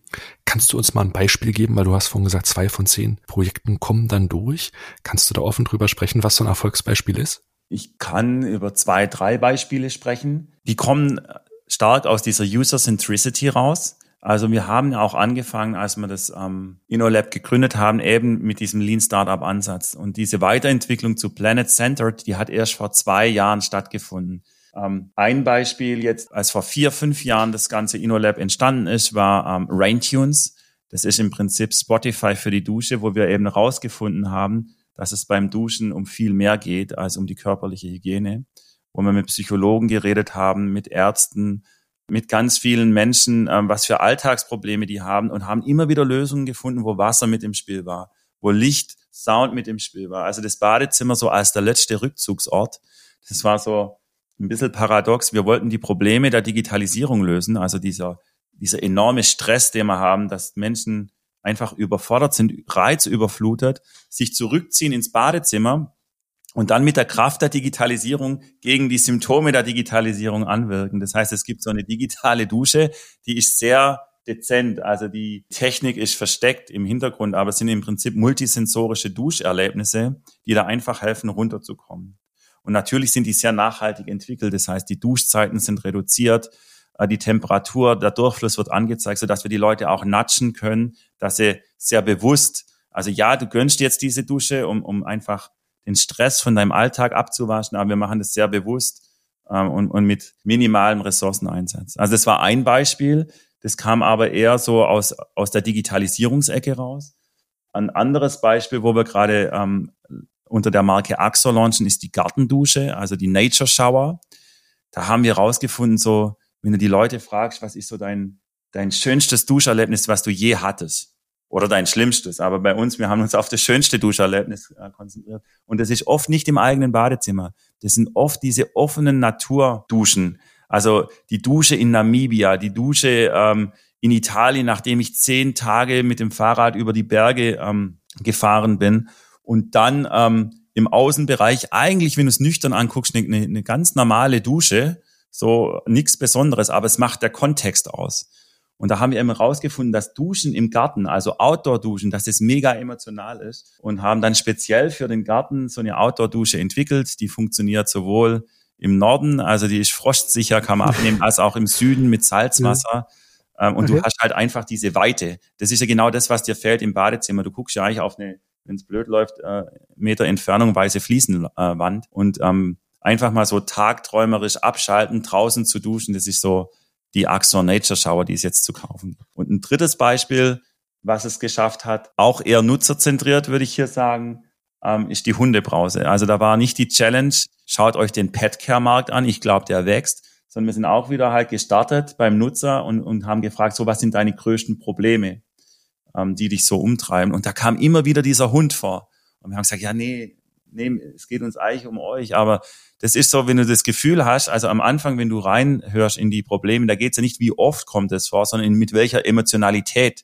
Kannst du uns mal ein Beispiel geben, weil du hast vorhin gesagt, zwei von zehn Projekten kommen dann durch. Kannst du da offen drüber sprechen, was so ein Erfolgsbeispiel ist? Ich kann über zwei, drei Beispiele sprechen. Die kommen stark aus dieser User Centricity raus. Also wir haben auch angefangen, als wir das ähm, InnoLab gegründet haben, eben mit diesem Lean Startup Ansatz. Und diese Weiterentwicklung zu Planet Centered, die hat erst vor zwei Jahren stattgefunden. Ähm, ein Beispiel jetzt, als vor vier, fünf Jahren das ganze InnoLab entstanden ist, war ähm, Raintunes. Das ist im Prinzip Spotify für die Dusche, wo wir eben rausgefunden haben, dass es beim Duschen um viel mehr geht als um die körperliche Hygiene, wo wir mit Psychologen geredet haben, mit Ärzten, mit ganz vielen Menschen, ähm, was für Alltagsprobleme die haben und haben immer wieder Lösungen gefunden, wo Wasser mit im Spiel war, wo Licht, Sound mit im Spiel war. Also das Badezimmer so als der letzte Rückzugsort. Das war so ein bisschen paradox. Wir wollten die Probleme der Digitalisierung lösen, also dieser, dieser enorme Stress, den wir haben, dass Menschen einfach überfordert sind, reizüberflutet, sich zurückziehen ins Badezimmer und dann mit der Kraft der Digitalisierung gegen die Symptome der Digitalisierung anwirken. Das heißt, es gibt so eine digitale Dusche, die ist sehr dezent. Also die Technik ist versteckt im Hintergrund, aber es sind im Prinzip multisensorische Duscherlebnisse, die da einfach helfen, runterzukommen. Und natürlich sind die sehr nachhaltig entwickelt. Das heißt, die Duschzeiten sind reduziert, die Temperatur, der Durchfluss wird angezeigt, sodass wir die Leute auch natschen können, dass sie sehr bewusst, also ja, du gönnst jetzt diese Dusche, um, um einfach den Stress von deinem Alltag abzuwaschen, aber wir machen das sehr bewusst ähm, und, und mit minimalem Ressourceneinsatz. Also das war ein Beispiel, das kam aber eher so aus, aus der Digitalisierungsecke raus. Ein anderes Beispiel, wo wir gerade ähm, unter der Marke Axor launchen, ist die Gartendusche, also die Nature Shower. Da haben wir rausgefunden, so wenn du die Leute fragst, was ist so dein, dein schönstes Duscherlebnis, was du je hattest? Oder dein schlimmstes. Aber bei uns, wir haben uns auf das schönste Duscherlebnis äh, konzentriert. Und das ist oft nicht im eigenen Badezimmer. Das sind oft diese offenen Naturduschen. Also die Dusche in Namibia, die Dusche ähm, in Italien, nachdem ich zehn Tage mit dem Fahrrad über die Berge ähm, gefahren bin. Und dann ähm, im Außenbereich eigentlich, wenn du es nüchtern anguckst, eine, eine ganz normale Dusche so nichts Besonderes, aber es macht der Kontext aus. Und da haben wir eben rausgefunden, dass Duschen im Garten, also Outdoor-Duschen, dass das mega emotional ist und haben dann speziell für den Garten so eine Outdoor-Dusche entwickelt. Die funktioniert sowohl im Norden, also die ist frostsicher, kann man abnehmen, als auch im Süden mit Salzwasser. Ja. Ähm, und okay. du hast halt einfach diese Weite. Das ist ja genau das, was dir fehlt im Badezimmer. Du guckst ja eigentlich auf eine, wenn es blöd läuft, äh, Meter Entfernung weiße Fliesenwand. Und ähm, einfach mal so tagträumerisch abschalten, draußen zu duschen. Das ist so die Axor Nature Shower, die ist jetzt zu kaufen. Und ein drittes Beispiel, was es geschafft hat, auch eher nutzerzentriert, würde ich hier sagen, ähm, ist die Hundebrause. Also da war nicht die Challenge, schaut euch den Petcare-Markt an, ich glaube, der wächst, sondern wir sind auch wieder halt gestartet beim Nutzer und, und haben gefragt, so was sind deine größten Probleme, ähm, die dich so umtreiben. Und da kam immer wieder dieser Hund vor. Und wir haben gesagt, ja, nee, nee, es geht uns eigentlich um euch, aber das ist so, wenn du das Gefühl hast, also am Anfang, wenn du reinhörst in die Probleme, da geht es ja nicht, wie oft kommt es vor, sondern mit welcher Emotionalität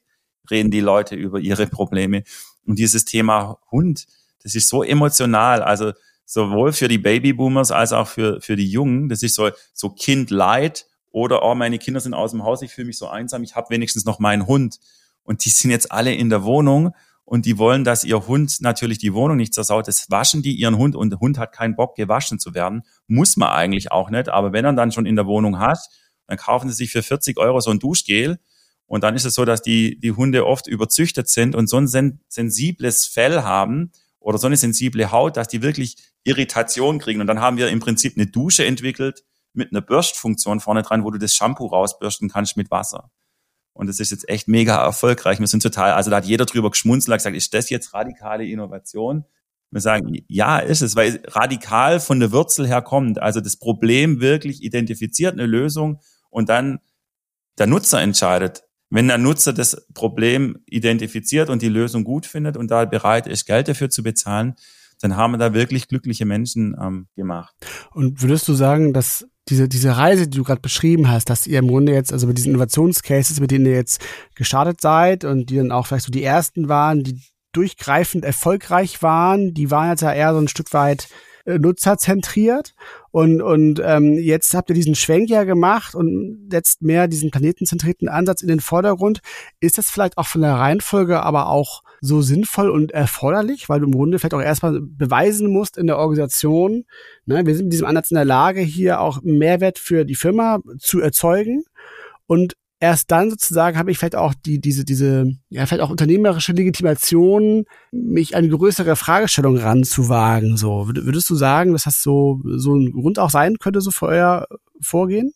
reden die Leute über ihre Probleme. Und dieses Thema Hund, das ist so emotional, also sowohl für die Babyboomers als auch für, für die Jungen, das ist so, so Kindleid oder, oh, meine Kinder sind aus dem Haus, ich fühle mich so einsam, ich habe wenigstens noch meinen Hund. Und die sind jetzt alle in der Wohnung und die wollen, dass ihr Hund natürlich die Wohnung nicht zersaut. Das waschen die ihren Hund und der Hund hat keinen Bock, gewaschen zu werden. Muss man eigentlich auch nicht. Aber wenn er dann schon in der Wohnung hat, dann kaufen sie sich für 40 Euro so ein Duschgel. Und dann ist es so, dass die, die Hunde oft überzüchtet sind und so ein sen sensibles Fell haben oder so eine sensible Haut, dass die wirklich Irritation kriegen. Und dann haben wir im Prinzip eine Dusche entwickelt mit einer Bürstfunktion vorne dran, wo du das Shampoo rausbürsten kannst mit Wasser. Und das ist jetzt echt mega erfolgreich. Wir sind total, also da hat jeder drüber geschmunzelt, gesagt, ist das jetzt radikale Innovation? Wir sagen, ja, ist es, weil radikal von der Wurzel her kommt. Also das Problem wirklich identifiziert, eine Lösung und dann der Nutzer entscheidet. Wenn der Nutzer das Problem identifiziert und die Lösung gut findet und da bereit ist, Geld dafür zu bezahlen, dann haben wir da wirklich glückliche Menschen ähm, gemacht. Und würdest du sagen, dass diese, diese Reise, die du gerade beschrieben hast, dass ihr im Grunde jetzt, also mit diesen Innovationscases, mit denen ihr jetzt gestartet seid und die dann auch vielleicht so die ersten waren, die durchgreifend erfolgreich waren, die waren jetzt ja eher so ein Stück weit nutzerzentriert und, und ähm, jetzt habt ihr diesen Schwenk ja gemacht und setzt mehr diesen planetenzentrierten Ansatz in den Vordergrund. Ist das vielleicht auch von der Reihenfolge aber auch so sinnvoll und erforderlich, weil du im Grunde vielleicht auch erstmal beweisen musst in der Organisation, ne, wir sind mit diesem Ansatz in der Lage, hier auch Mehrwert für die Firma zu erzeugen und erst dann sozusagen habe ich vielleicht auch die, diese, diese, ja, vielleicht auch unternehmerische Legitimation, mich an größere Fragestellung ranzuwagen. So, würdest du sagen, dass das so, so ein Grund auch sein könnte, so für euer Vorgehen?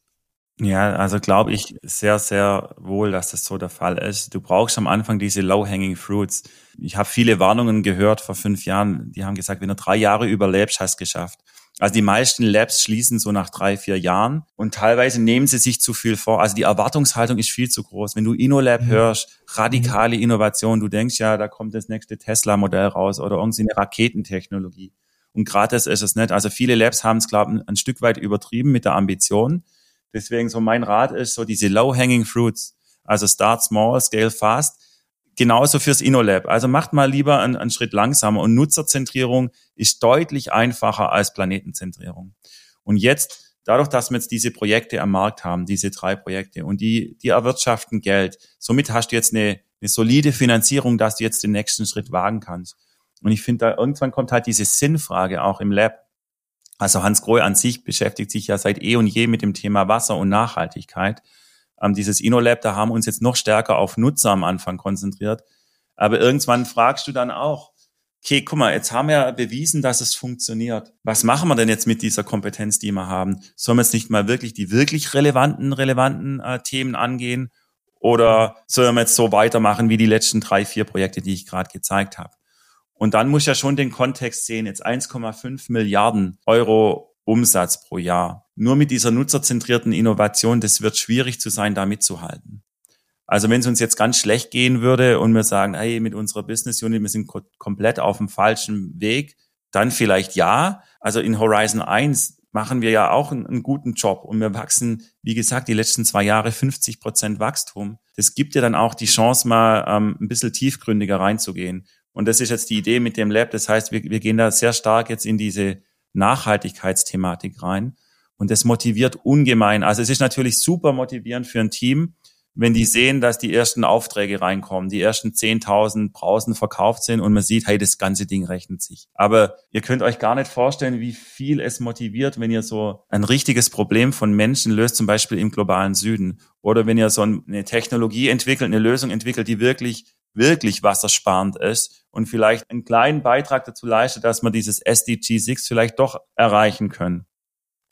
Ja, also glaube ich sehr, sehr wohl, dass das so der Fall ist. Du brauchst am Anfang diese low-hanging fruits. Ich habe viele Warnungen gehört vor fünf Jahren, die haben gesagt, wenn du drei Jahre überlebst, hast du geschafft. Also die meisten Labs schließen so nach drei, vier Jahren und teilweise nehmen sie sich zu viel vor. Also die Erwartungshaltung ist viel zu groß. Wenn du InnoLab mhm. hörst, radikale Innovation, du denkst ja, da kommt das nächste Tesla-Modell raus oder irgendwie eine Raketentechnologie. Und gerade das ist es nicht. Also viele Labs haben es, glaube ich, ein Stück weit übertrieben mit der Ambition. Deswegen so mein Rat ist so diese low-hanging fruits. Also start small, scale fast genauso fürs InnoLab. Also macht mal lieber einen, einen Schritt langsamer und Nutzerzentrierung ist deutlich einfacher als Planetenzentrierung. Und jetzt, dadurch, dass wir jetzt diese Projekte am Markt haben, diese drei Projekte und die, die erwirtschaften Geld, somit hast du jetzt eine, eine solide Finanzierung, dass du jetzt den nächsten Schritt wagen kannst. Und ich finde, da irgendwann kommt halt diese Sinnfrage auch im Lab. Also Hans Grohe an sich beschäftigt sich ja seit eh und je mit dem Thema Wasser und Nachhaltigkeit ähm, dieses InnoLab, da haben wir uns jetzt noch stärker auf Nutzer am Anfang konzentriert. Aber irgendwann fragst du dann auch, okay, guck mal, jetzt haben wir bewiesen, dass es funktioniert. Was machen wir denn jetzt mit dieser Kompetenz, die wir haben? Sollen wir jetzt nicht mal wirklich die wirklich relevanten, relevanten äh, Themen angehen? Oder sollen wir jetzt so weitermachen wie die letzten drei, vier Projekte, die ich gerade gezeigt habe? Und dann muss ja schon den Kontext sehen, jetzt 1,5 Milliarden Euro Umsatz pro Jahr. Nur mit dieser nutzerzentrierten Innovation, das wird schwierig zu sein, da mitzuhalten. Also wenn es uns jetzt ganz schlecht gehen würde und wir sagen, hey, mit unserer Business Unit, wir sind ko komplett auf dem falschen Weg, dann vielleicht ja. Also in Horizon 1 machen wir ja auch einen, einen, guten Job und wir wachsen, wie gesagt, die letzten zwei Jahre 50 Prozent Wachstum. Das gibt dir dann auch die Chance, mal ähm, ein bisschen tiefgründiger reinzugehen. Und das ist jetzt die Idee mit dem Lab. Das heißt, wir, wir gehen da sehr stark jetzt in diese Nachhaltigkeitsthematik rein. Und das motiviert ungemein. Also es ist natürlich super motivierend für ein Team, wenn die sehen, dass die ersten Aufträge reinkommen, die ersten 10.000 Brausen verkauft sind und man sieht, hey, das ganze Ding rechnet sich. Aber ihr könnt euch gar nicht vorstellen, wie viel es motiviert, wenn ihr so ein richtiges Problem von Menschen löst, zum Beispiel im globalen Süden. Oder wenn ihr so eine Technologie entwickelt, eine Lösung entwickelt, die wirklich wirklich wassersparend ist und vielleicht einen kleinen Beitrag dazu leistet, dass wir dieses SDG 6 vielleicht doch erreichen können.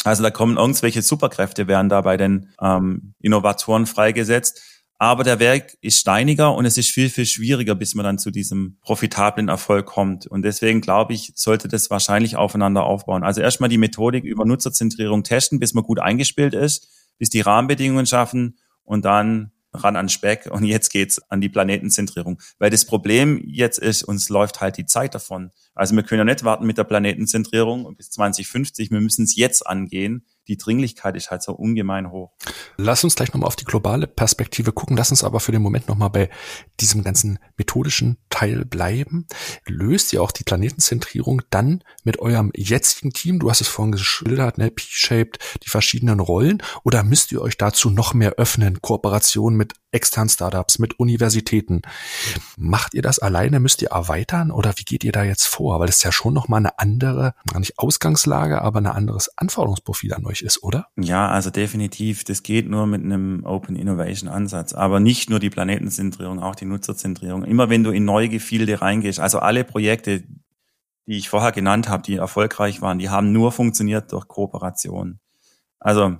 Also da kommen irgendwelche Superkräfte, werden da bei den ähm, Innovatoren freigesetzt. Aber der Werk ist steiniger und es ist viel, viel schwieriger, bis man dann zu diesem profitablen Erfolg kommt. Und deswegen glaube ich, sollte das wahrscheinlich aufeinander aufbauen. Also erstmal die Methodik über Nutzerzentrierung testen, bis man gut eingespielt ist, bis die Rahmenbedingungen schaffen und dann ran an Speck und jetzt geht's an die Planetenzentrierung. Weil das Problem jetzt ist, uns läuft halt die Zeit davon. Also wir können ja nicht warten mit der Planetenzentrierung bis 2050. Wir müssen es jetzt angehen. Die Dringlichkeit ist halt so ungemein hoch. Lass uns gleich nochmal auf die globale Perspektive gucken. Lass uns aber für den Moment nochmal bei diesem ganzen methodischen Teil bleiben. Löst ihr auch die Planetenzentrierung dann mit eurem jetzigen Team? Du hast es vorhin geschildert, ne? P-shaped, die verschiedenen Rollen. Oder müsst ihr euch dazu noch mehr öffnen? Kooperationen mit externen Startups, mit Universitäten. Macht ihr das alleine? Müsst ihr erweitern? Oder wie geht ihr da jetzt vor? Weil das ist ja schon nochmal eine andere, nicht Ausgangslage, aber ein anderes Anforderungsprofil an euch ist, oder? Ja, also definitiv. Das geht nur mit einem Open Innovation Ansatz. Aber nicht nur die Planetenzentrierung, auch die Nutzerzentrierung. Immer wenn du in neue Gefilde reingehst, also alle Projekte, die ich vorher genannt habe, die erfolgreich waren, die haben nur funktioniert durch Kooperation. Also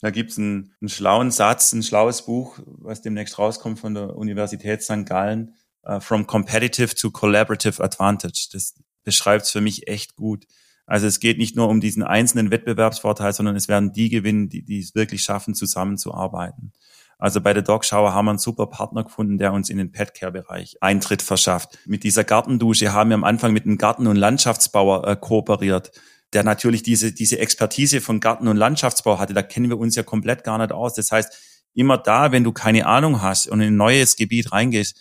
da gibt's einen, einen schlauen Satz, ein schlaues Buch, was demnächst rauskommt von der Universität St. Gallen, uh, From Competitive to Collaborative Advantage. Das beschreibt's für mich echt gut. Also es geht nicht nur um diesen einzelnen Wettbewerbsvorteil, sondern es werden die gewinnen, die, die es wirklich schaffen, zusammenzuarbeiten. Also bei der Dogschauer haben wir einen super Partner gefunden, der uns in den Petcare-Bereich Eintritt verschafft. Mit dieser Gartendusche haben wir am Anfang mit einem Garten- und Landschaftsbauer äh, kooperiert der natürlich diese, diese Expertise von Garten- und Landschaftsbau hatte. Da kennen wir uns ja komplett gar nicht aus. Das heißt, immer da, wenn du keine Ahnung hast und in ein neues Gebiet reingehst,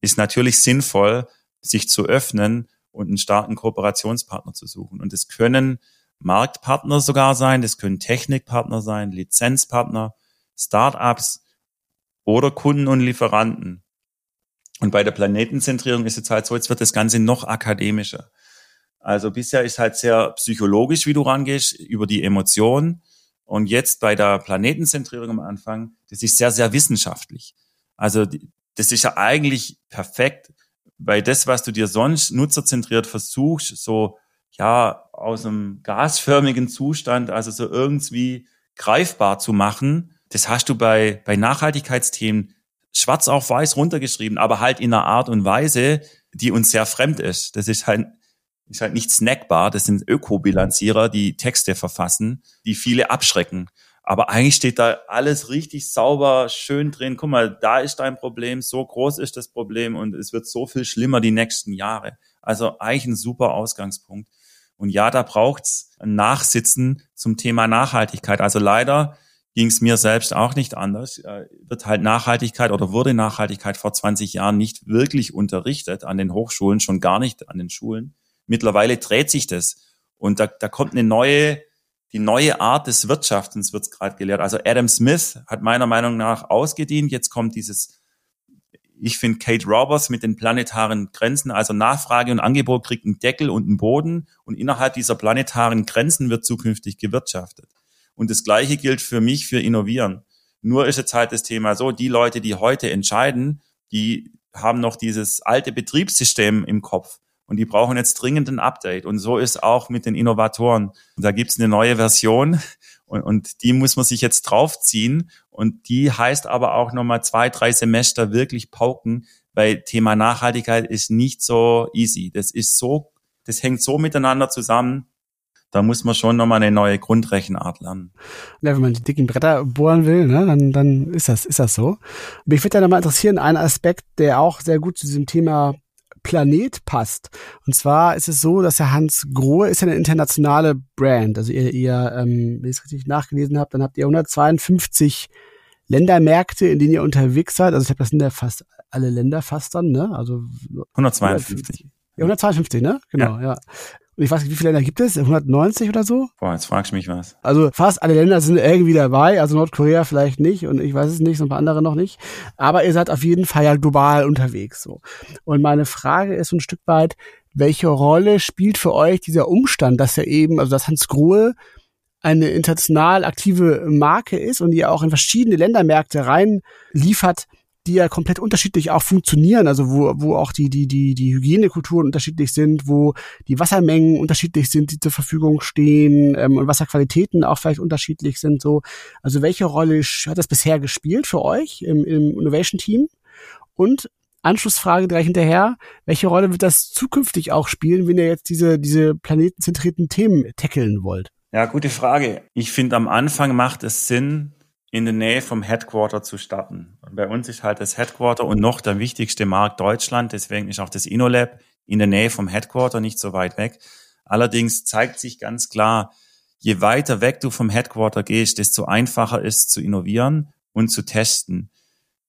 ist natürlich sinnvoll, sich zu öffnen und einen starken Kooperationspartner zu suchen. Und es können Marktpartner sogar sein, das können Technikpartner sein, Lizenzpartner, Startups oder Kunden und Lieferanten. Und bei der Planetenzentrierung ist es halt so, jetzt wird das Ganze noch akademischer. Also bisher ist halt sehr psychologisch, wie du rangehst, über die Emotionen. Und jetzt bei der Planetenzentrierung am Anfang, das ist sehr, sehr wissenschaftlich. Also das ist ja eigentlich perfekt, weil das, was du dir sonst nutzerzentriert versuchst, so ja aus einem gasförmigen Zustand, also so irgendwie greifbar zu machen, Das hast du bei, bei Nachhaltigkeitsthemen schwarz auf weiß runtergeschrieben, aber halt in einer Art und Weise, die uns sehr fremd ist. Das ist halt, ist halt nicht snackbar. Das sind Ökobilanzierer, die Texte verfassen, die viele abschrecken. Aber eigentlich steht da alles richtig sauber, schön drin. Guck mal, da ist dein Problem, so groß ist das Problem und es wird so viel schlimmer die nächsten Jahre. Also eigentlich ein super Ausgangspunkt. Und ja, da braucht's ein Nachsitzen zum Thema Nachhaltigkeit. Also leider ging es mir selbst auch nicht anders. Äh, wird halt Nachhaltigkeit oder wurde Nachhaltigkeit vor 20 Jahren nicht wirklich unterrichtet an den Hochschulen, schon gar nicht an den Schulen. Mittlerweile dreht sich das. Und da, da kommt eine neue die neue Art des Wirtschaftens wird gerade gelehrt. Also Adam Smith hat meiner Meinung nach ausgedient. Jetzt kommt dieses, ich finde Kate Roberts mit den planetaren Grenzen, also Nachfrage und Angebot kriegt einen Deckel und einen Boden und innerhalb dieser planetaren Grenzen wird zukünftig gewirtschaftet. Und das Gleiche gilt für mich für Innovieren. Nur ist jetzt halt das Thema so, die Leute, die heute entscheiden, die haben noch dieses alte Betriebssystem im Kopf und die brauchen jetzt dringend ein Update. Und so ist auch mit den Innovatoren. Und da gibt's eine neue Version und, und die muss man sich jetzt draufziehen. Und die heißt aber auch nochmal zwei, drei Semester wirklich pauken, weil Thema Nachhaltigkeit ist nicht so easy. Das ist so, das hängt so miteinander zusammen. Da muss man schon nochmal eine neue Grundrechenart lernen. Ja, wenn man die dicken Bretter bohren will, ne, dann, dann ist das, ist das so. Mich würde ja nochmal interessieren, ein Aspekt, der auch sehr gut zu diesem Thema Planet passt. Und zwar ist es so, dass der Hans Grohe ist ja eine internationale Brand. Also ihr, ihr ähm, wenn ich es richtig nachgelesen habt, dann habt ihr 152 Ländermärkte, in denen ihr unterwegs seid. Also ich glaube, das sind ja fast alle Länder fast dann, ne? Also 152. Ja, 152, ne? Genau, ja. ja. Und ich weiß nicht, wie viele Länder gibt es? 190 oder so? Boah, jetzt fragst du mich was. Also fast alle Länder sind irgendwie dabei, also Nordkorea vielleicht nicht und ich weiß es nicht, so ein paar andere noch nicht. Aber ihr seid auf jeden Fall ja global unterwegs. so. Und meine Frage ist ein Stück weit, welche Rolle spielt für euch dieser Umstand, dass er eben, also dass Hans Grohe eine international aktive Marke ist und die auch in verschiedene Ländermärkte rein liefert, die ja komplett unterschiedlich auch funktionieren, also wo, wo auch die, die, die, die Hygienekulturen unterschiedlich sind, wo die Wassermengen unterschiedlich sind, die zur Verfügung stehen ähm, und Wasserqualitäten auch vielleicht unterschiedlich sind. So, also welche Rolle hat das bisher gespielt für euch im, im Innovation Team? Und Anschlussfrage gleich hinterher, welche Rolle wird das zukünftig auch spielen, wenn ihr jetzt diese, diese planetenzentrierten Themen tackeln wollt? Ja, gute Frage. Ich finde, am Anfang macht es Sinn, in der Nähe vom Headquarter zu starten. Und bei uns ist halt das Headquarter und noch der wichtigste Markt Deutschland. Deswegen ist auch das InnoLab in der Nähe vom Headquarter nicht so weit weg. Allerdings zeigt sich ganz klar, je weiter weg du vom Headquarter gehst, desto einfacher ist zu innovieren und zu testen,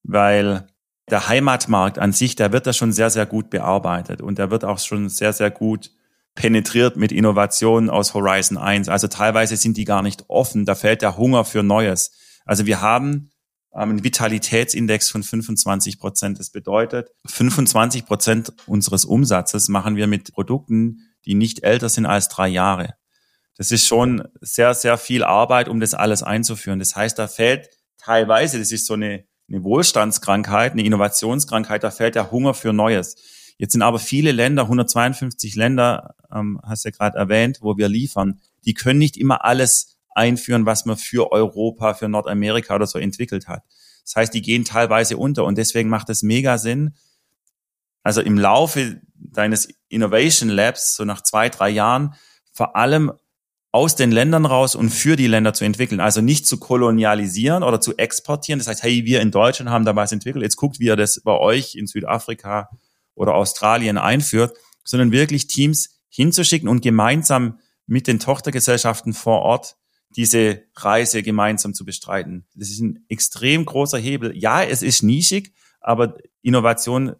weil der Heimatmarkt an sich, der wird da schon sehr, sehr gut bearbeitet und der wird auch schon sehr, sehr gut penetriert mit Innovationen aus Horizon 1. Also teilweise sind die gar nicht offen, da fällt der Hunger für Neues. Also wir haben ähm, einen Vitalitätsindex von 25 Prozent. Das bedeutet, 25 Prozent unseres Umsatzes machen wir mit Produkten, die nicht älter sind als drei Jahre. Das ist schon sehr, sehr viel Arbeit, um das alles einzuführen. Das heißt, da fällt teilweise, das ist so eine, eine Wohlstandskrankheit, eine Innovationskrankheit, da fällt der Hunger für Neues. Jetzt sind aber viele Länder, 152 Länder, ähm, hast du ja gerade erwähnt, wo wir liefern, die können nicht immer alles einführen, was man für Europa, für Nordamerika oder so entwickelt hat. Das heißt, die gehen teilweise unter und deswegen macht es mega Sinn, also im Laufe deines Innovation Labs, so nach zwei, drei Jahren, vor allem aus den Ländern raus und für die Länder zu entwickeln. Also nicht zu kolonialisieren oder zu exportieren. Das heißt, hey, wir in Deutschland haben da was entwickelt. Jetzt guckt, wie ihr das bei euch in Südafrika oder Australien einführt, sondern wirklich Teams hinzuschicken und gemeinsam mit den Tochtergesellschaften vor Ort diese Reise gemeinsam zu bestreiten. Das ist ein extrem großer Hebel. Ja, es ist nischig, aber Innovation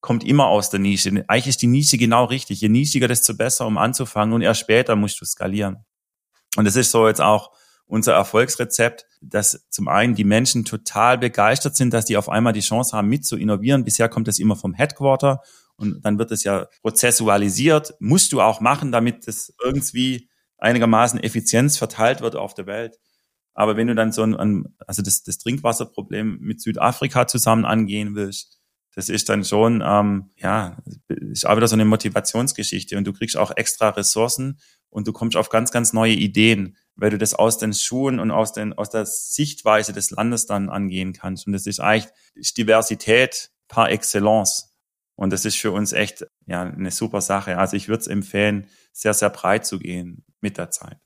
kommt immer aus der Nische. Eigentlich ist die Nische genau richtig. Je nischiger, desto besser, um anzufangen und erst später musst du skalieren. Und das ist so jetzt auch unser Erfolgsrezept, dass zum einen die Menschen total begeistert sind, dass die auf einmal die Chance haben, mit zu innovieren. Bisher kommt das immer vom Headquarter und dann wird es ja prozessualisiert. Musst du auch machen, damit das irgendwie einigermaßen Effizienz verteilt wird auf der Welt. Aber wenn du dann so ein, also das, das Trinkwasserproblem mit Südafrika zusammen angehen willst, das ist dann schon, ähm, ja, ist auch wieder so eine Motivationsgeschichte und du kriegst auch extra Ressourcen und du kommst auf ganz, ganz neue Ideen, weil du das aus den Schuhen und aus, den, aus der Sichtweise des Landes dann angehen kannst. Und das ist eigentlich ist Diversität par excellence. Und das ist für uns echt ja, eine super Sache. Also ich würde es empfehlen, sehr, sehr breit zu gehen mit der Zeit.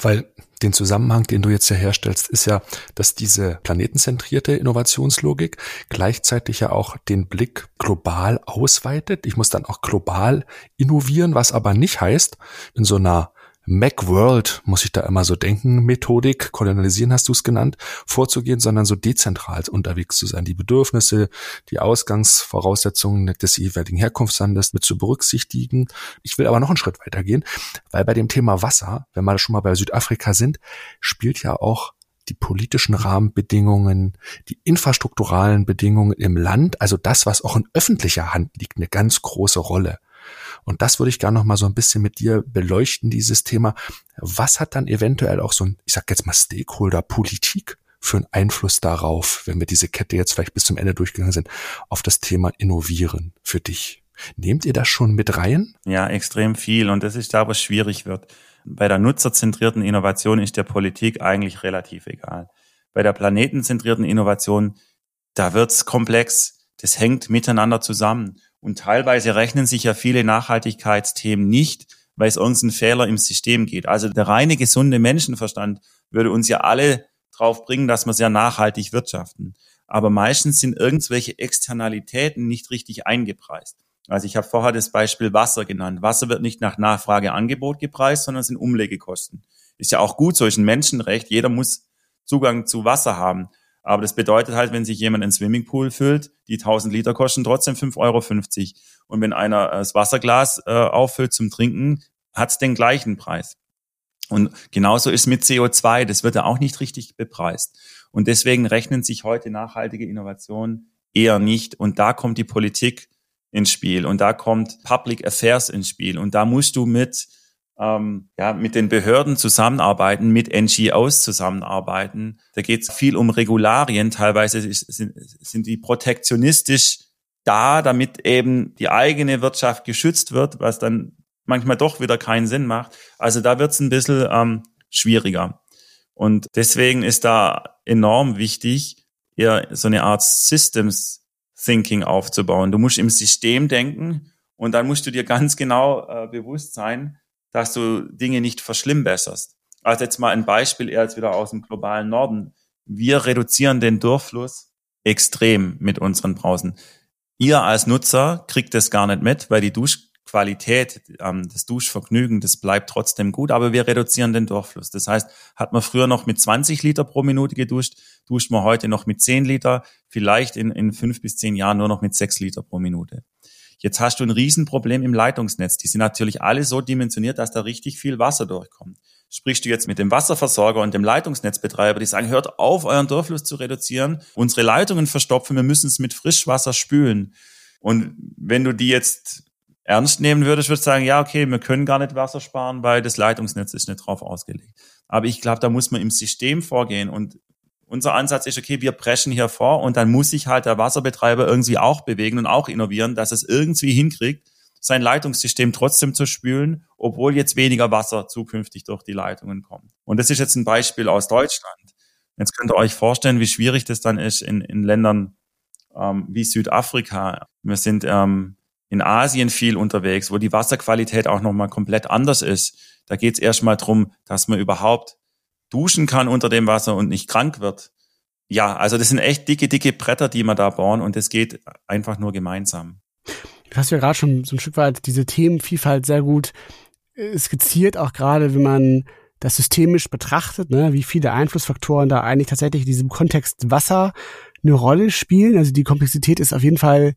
Weil den Zusammenhang, den du jetzt ja herstellst, ist ja, dass diese planetenzentrierte Innovationslogik gleichzeitig ja auch den Blick global ausweitet. Ich muss dann auch global innovieren, was aber nicht heißt, in so einer Macworld, muss ich da immer so denken, Methodik, kolonialisieren hast du es genannt, vorzugehen, sondern so dezentral unterwegs zu sein, die Bedürfnisse, die Ausgangsvoraussetzungen des jeweiligen Herkunftslandes mit zu berücksichtigen. Ich will aber noch einen Schritt weitergehen, weil bei dem Thema Wasser, wenn wir schon mal bei Südafrika sind, spielt ja auch die politischen Rahmenbedingungen, die infrastrukturalen Bedingungen im Land, also das, was auch in öffentlicher Hand liegt, eine ganz große Rolle. Und das würde ich gerne noch mal so ein bisschen mit dir beleuchten, dieses Thema. Was hat dann eventuell auch so ein, ich sag jetzt mal Stakeholder-Politik für einen Einfluss darauf, wenn wir diese Kette jetzt vielleicht bis zum Ende durchgegangen sind, auf das Thema Innovieren für dich? Nehmt ihr das schon mit rein? Ja, extrem viel. Und das ist da, wo es schwierig wird. Bei der nutzerzentrierten Innovation ist der Politik eigentlich relativ egal. Bei der planetenzentrierten Innovation, da wird's komplex. Das hängt miteinander zusammen. Und teilweise rechnen sich ja viele Nachhaltigkeitsthemen nicht, weil es irgendeinen Fehler im System geht. Also der reine gesunde Menschenverstand würde uns ja alle drauf bringen, dass wir sehr nachhaltig wirtschaften. Aber meistens sind irgendwelche Externalitäten nicht richtig eingepreist. Also ich habe vorher das Beispiel Wasser genannt. Wasser wird nicht nach Nachfrage Angebot gepreist, sondern sind Umlegekosten. Ist ja auch gut, so ist ein Menschenrecht. Jeder muss Zugang zu Wasser haben. Aber das bedeutet halt, wenn sich jemand einen Swimmingpool füllt, die 1000 Liter kosten trotzdem 5,50 Euro. Und wenn einer das Wasserglas äh, auffüllt zum Trinken, hat es den gleichen Preis. Und genauso ist mit CO2, das wird ja auch nicht richtig bepreist. Und deswegen rechnen sich heute nachhaltige Innovationen eher nicht. Und da kommt die Politik ins Spiel und da kommt Public Affairs ins Spiel. Und da musst du mit ähm, ja, mit den Behörden zusammenarbeiten, mit NGOs zusammenarbeiten. Da geht es viel um Regularien. Teilweise sind, sind die protektionistisch da, damit eben die eigene Wirtschaft geschützt wird, was dann manchmal doch wieder keinen Sinn macht. Also da wird es ein bisschen ähm, schwieriger. Und deswegen ist da enorm wichtig, eher so eine Art Systems Thinking aufzubauen. Du musst im System denken und dann musst du dir ganz genau äh, bewusst sein, dass du Dinge nicht verschlimmbesserst. Also jetzt mal ein Beispiel eher jetzt wieder aus dem globalen Norden. Wir reduzieren den Durchfluss extrem mit unseren Brausen. Ihr als Nutzer kriegt das gar nicht mit, weil die Duschqualität, ähm, das Duschvergnügen, das bleibt trotzdem gut, aber wir reduzieren den Durchfluss. Das heißt, hat man früher noch mit 20 Liter pro Minute geduscht, duscht man heute noch mit 10 Liter, vielleicht in, in fünf bis zehn Jahren nur noch mit 6 Liter pro Minute. Jetzt hast du ein Riesenproblem im Leitungsnetz. Die sind natürlich alle so dimensioniert, dass da richtig viel Wasser durchkommt. Sprichst du jetzt mit dem Wasserversorger und dem Leitungsnetzbetreiber, die sagen, hört auf, euren Durchfluss zu reduzieren, unsere Leitungen verstopfen, wir müssen es mit Frischwasser spülen. Und wenn du die jetzt ernst nehmen würdest, würdest du sagen, ja, okay, wir können gar nicht Wasser sparen, weil das Leitungsnetz ist nicht drauf ausgelegt. Aber ich glaube, da muss man im System vorgehen und unser Ansatz ist, okay, wir preschen hier vor und dann muss sich halt der Wasserbetreiber irgendwie auch bewegen und auch innovieren, dass es irgendwie hinkriegt, sein Leitungssystem trotzdem zu spülen, obwohl jetzt weniger Wasser zukünftig durch die Leitungen kommt. Und das ist jetzt ein Beispiel aus Deutschland. Jetzt könnt ihr euch vorstellen, wie schwierig das dann ist in, in Ländern ähm, wie Südafrika. Wir sind ähm, in Asien viel unterwegs, wo die Wasserqualität auch nochmal komplett anders ist. Da geht es erstmal drum, dass man überhaupt duschen kann unter dem Wasser und nicht krank wird. Ja, also das sind echt dicke, dicke Bretter, die wir da bauen und das geht einfach nur gemeinsam. Du hast ja gerade schon so ein Stück weit diese Themenvielfalt sehr gut äh, skizziert, auch gerade wenn man das systemisch betrachtet, ne, wie viele Einflussfaktoren da eigentlich tatsächlich in diesem Kontext Wasser eine Rolle spielen. Also die Komplexität ist auf jeden Fall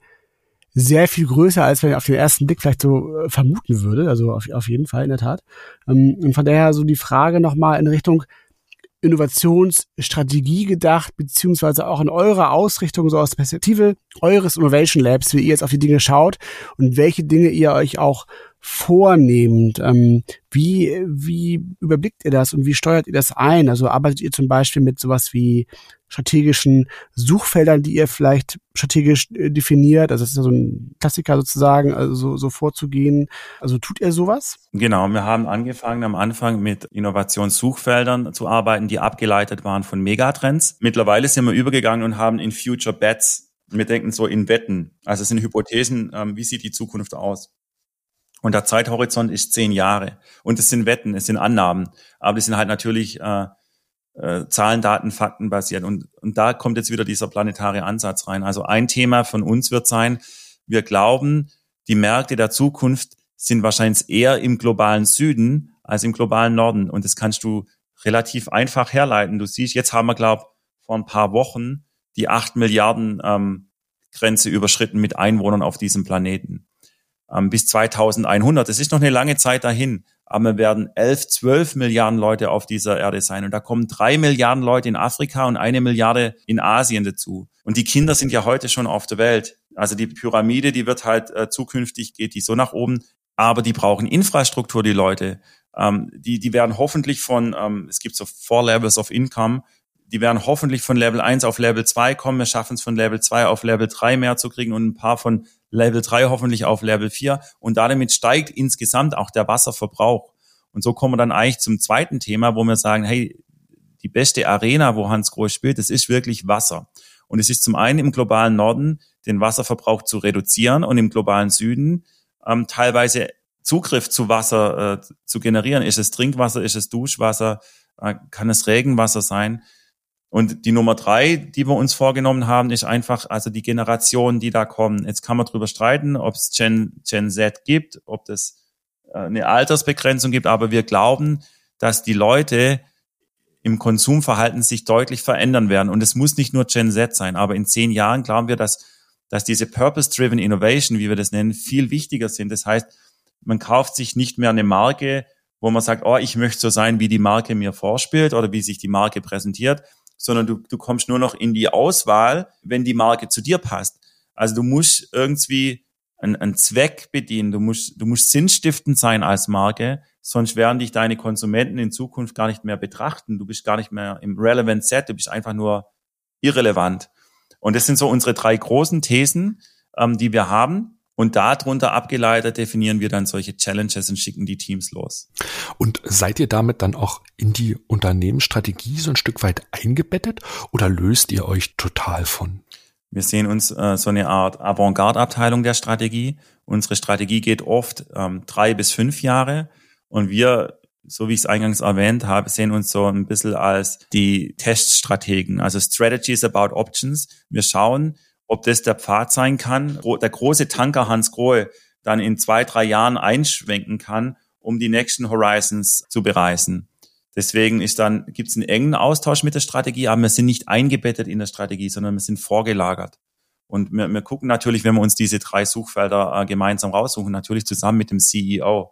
sehr viel größer, als man auf den ersten Blick vielleicht so äh, vermuten würde. Also auf, auf jeden Fall in der Tat. Ähm, und von daher so die Frage nochmal in Richtung Innovationsstrategie gedacht, beziehungsweise auch in eurer Ausrichtung, so aus Perspektive eures Innovation Labs, wie ihr jetzt auf die Dinge schaut und welche Dinge ihr euch auch vornehmend. Ähm, wie, wie überblickt ihr das und wie steuert ihr das ein? Also arbeitet ihr zum Beispiel mit sowas wie strategischen Suchfeldern, die ihr vielleicht strategisch äh, definiert? Also das ist ja so ein Klassiker sozusagen, also so, so vorzugehen. Also tut ihr sowas? Genau, wir haben angefangen am Anfang mit Innovationssuchfeldern zu arbeiten, die abgeleitet waren von Megatrends. Mittlerweile sind wir übergegangen und haben in Future Bets wir denken so in Wetten. Also es sind Hypothesen, ähm, wie sieht die Zukunft aus? Und der Zeithorizont ist zehn Jahre. Und es sind Wetten, es sind Annahmen. Aber die sind halt natürlich äh, äh, Zahlen, Daten, Fakten basiert. Und, und da kommt jetzt wieder dieser planetare Ansatz rein. Also ein Thema von uns wird sein, wir glauben, die Märkte der Zukunft sind wahrscheinlich eher im globalen Süden als im globalen Norden. Und das kannst du relativ einfach herleiten. Du siehst, jetzt haben wir, glaube vor ein paar Wochen die acht Milliarden ähm, Grenze überschritten mit Einwohnern auf diesem Planeten. Ähm, bis 2100. Das ist noch eine lange Zeit dahin. Aber wir werden elf, zwölf Milliarden Leute auf dieser Erde sein. Und da kommen drei Milliarden Leute in Afrika und eine Milliarde in Asien dazu. Und die Kinder sind ja heute schon auf der Welt. Also die Pyramide, die wird halt äh, zukünftig, geht die so nach oben. Aber die brauchen Infrastruktur, die Leute. Ähm, die, die werden hoffentlich von, ähm, es gibt so Four Levels of Income, die werden hoffentlich von Level 1 auf Level 2 kommen. Wir schaffen es von Level 2 auf Level 3 mehr zu kriegen und ein paar von Level 3 hoffentlich auf Level 4. Und damit steigt insgesamt auch der Wasserverbrauch. Und so kommen wir dann eigentlich zum zweiten Thema, wo wir sagen, hey, die beste Arena, wo Hans Groß spielt, das ist wirklich Wasser. Und es ist zum einen im globalen Norden, den Wasserverbrauch zu reduzieren und im globalen Süden ähm, teilweise Zugriff zu Wasser äh, zu generieren. Ist es Trinkwasser, ist es Duschwasser, äh, kann es Regenwasser sein? Und die Nummer drei, die wir uns vorgenommen haben, ist einfach, also die Generationen, die da kommen. Jetzt kann man drüber streiten, ob es Gen, Gen Z gibt, ob das äh, eine Altersbegrenzung gibt, aber wir glauben, dass die Leute im Konsumverhalten sich deutlich verändern werden. Und es muss nicht nur Gen Z sein, aber in zehn Jahren glauben wir, dass, dass diese Purpose-Driven Innovation, wie wir das nennen, viel wichtiger sind. Das heißt, man kauft sich nicht mehr eine Marke, wo man sagt, oh, ich möchte so sein, wie die Marke mir vorspielt oder wie sich die Marke präsentiert, sondern du, du kommst nur noch in die Auswahl, wenn die Marke zu dir passt. Also du musst irgendwie einen, einen Zweck bedienen, du musst, du musst sinnstiftend sein als Marke, sonst werden dich deine Konsumenten in Zukunft gar nicht mehr betrachten. Du bist gar nicht mehr im Relevant Set, du bist einfach nur irrelevant. Und das sind so unsere drei großen Thesen, ähm, die wir haben. Und darunter abgeleitet definieren wir dann solche Challenges und schicken die Teams los. Und seid ihr damit dann auch in die Unternehmensstrategie so ein Stück weit eingebettet oder löst ihr euch total von? Wir sehen uns äh, so eine Art Avantgarde-Abteilung der Strategie. Unsere Strategie geht oft ähm, drei bis fünf Jahre und wir, so wie ich es eingangs erwähnt habe, sehen uns so ein bisschen als die Teststrategen, also Strategies about Options. Wir schauen, ob das der Pfad sein kann, der große Tanker Hans Grohe dann in zwei, drei Jahren einschwenken kann, um die nächsten Horizons zu bereisen. Deswegen ist dann, gibt es einen engen Austausch mit der Strategie, aber wir sind nicht eingebettet in der Strategie, sondern wir sind vorgelagert. Und wir, wir gucken natürlich, wenn wir uns diese drei Suchfelder äh, gemeinsam raussuchen, natürlich zusammen mit dem CEO,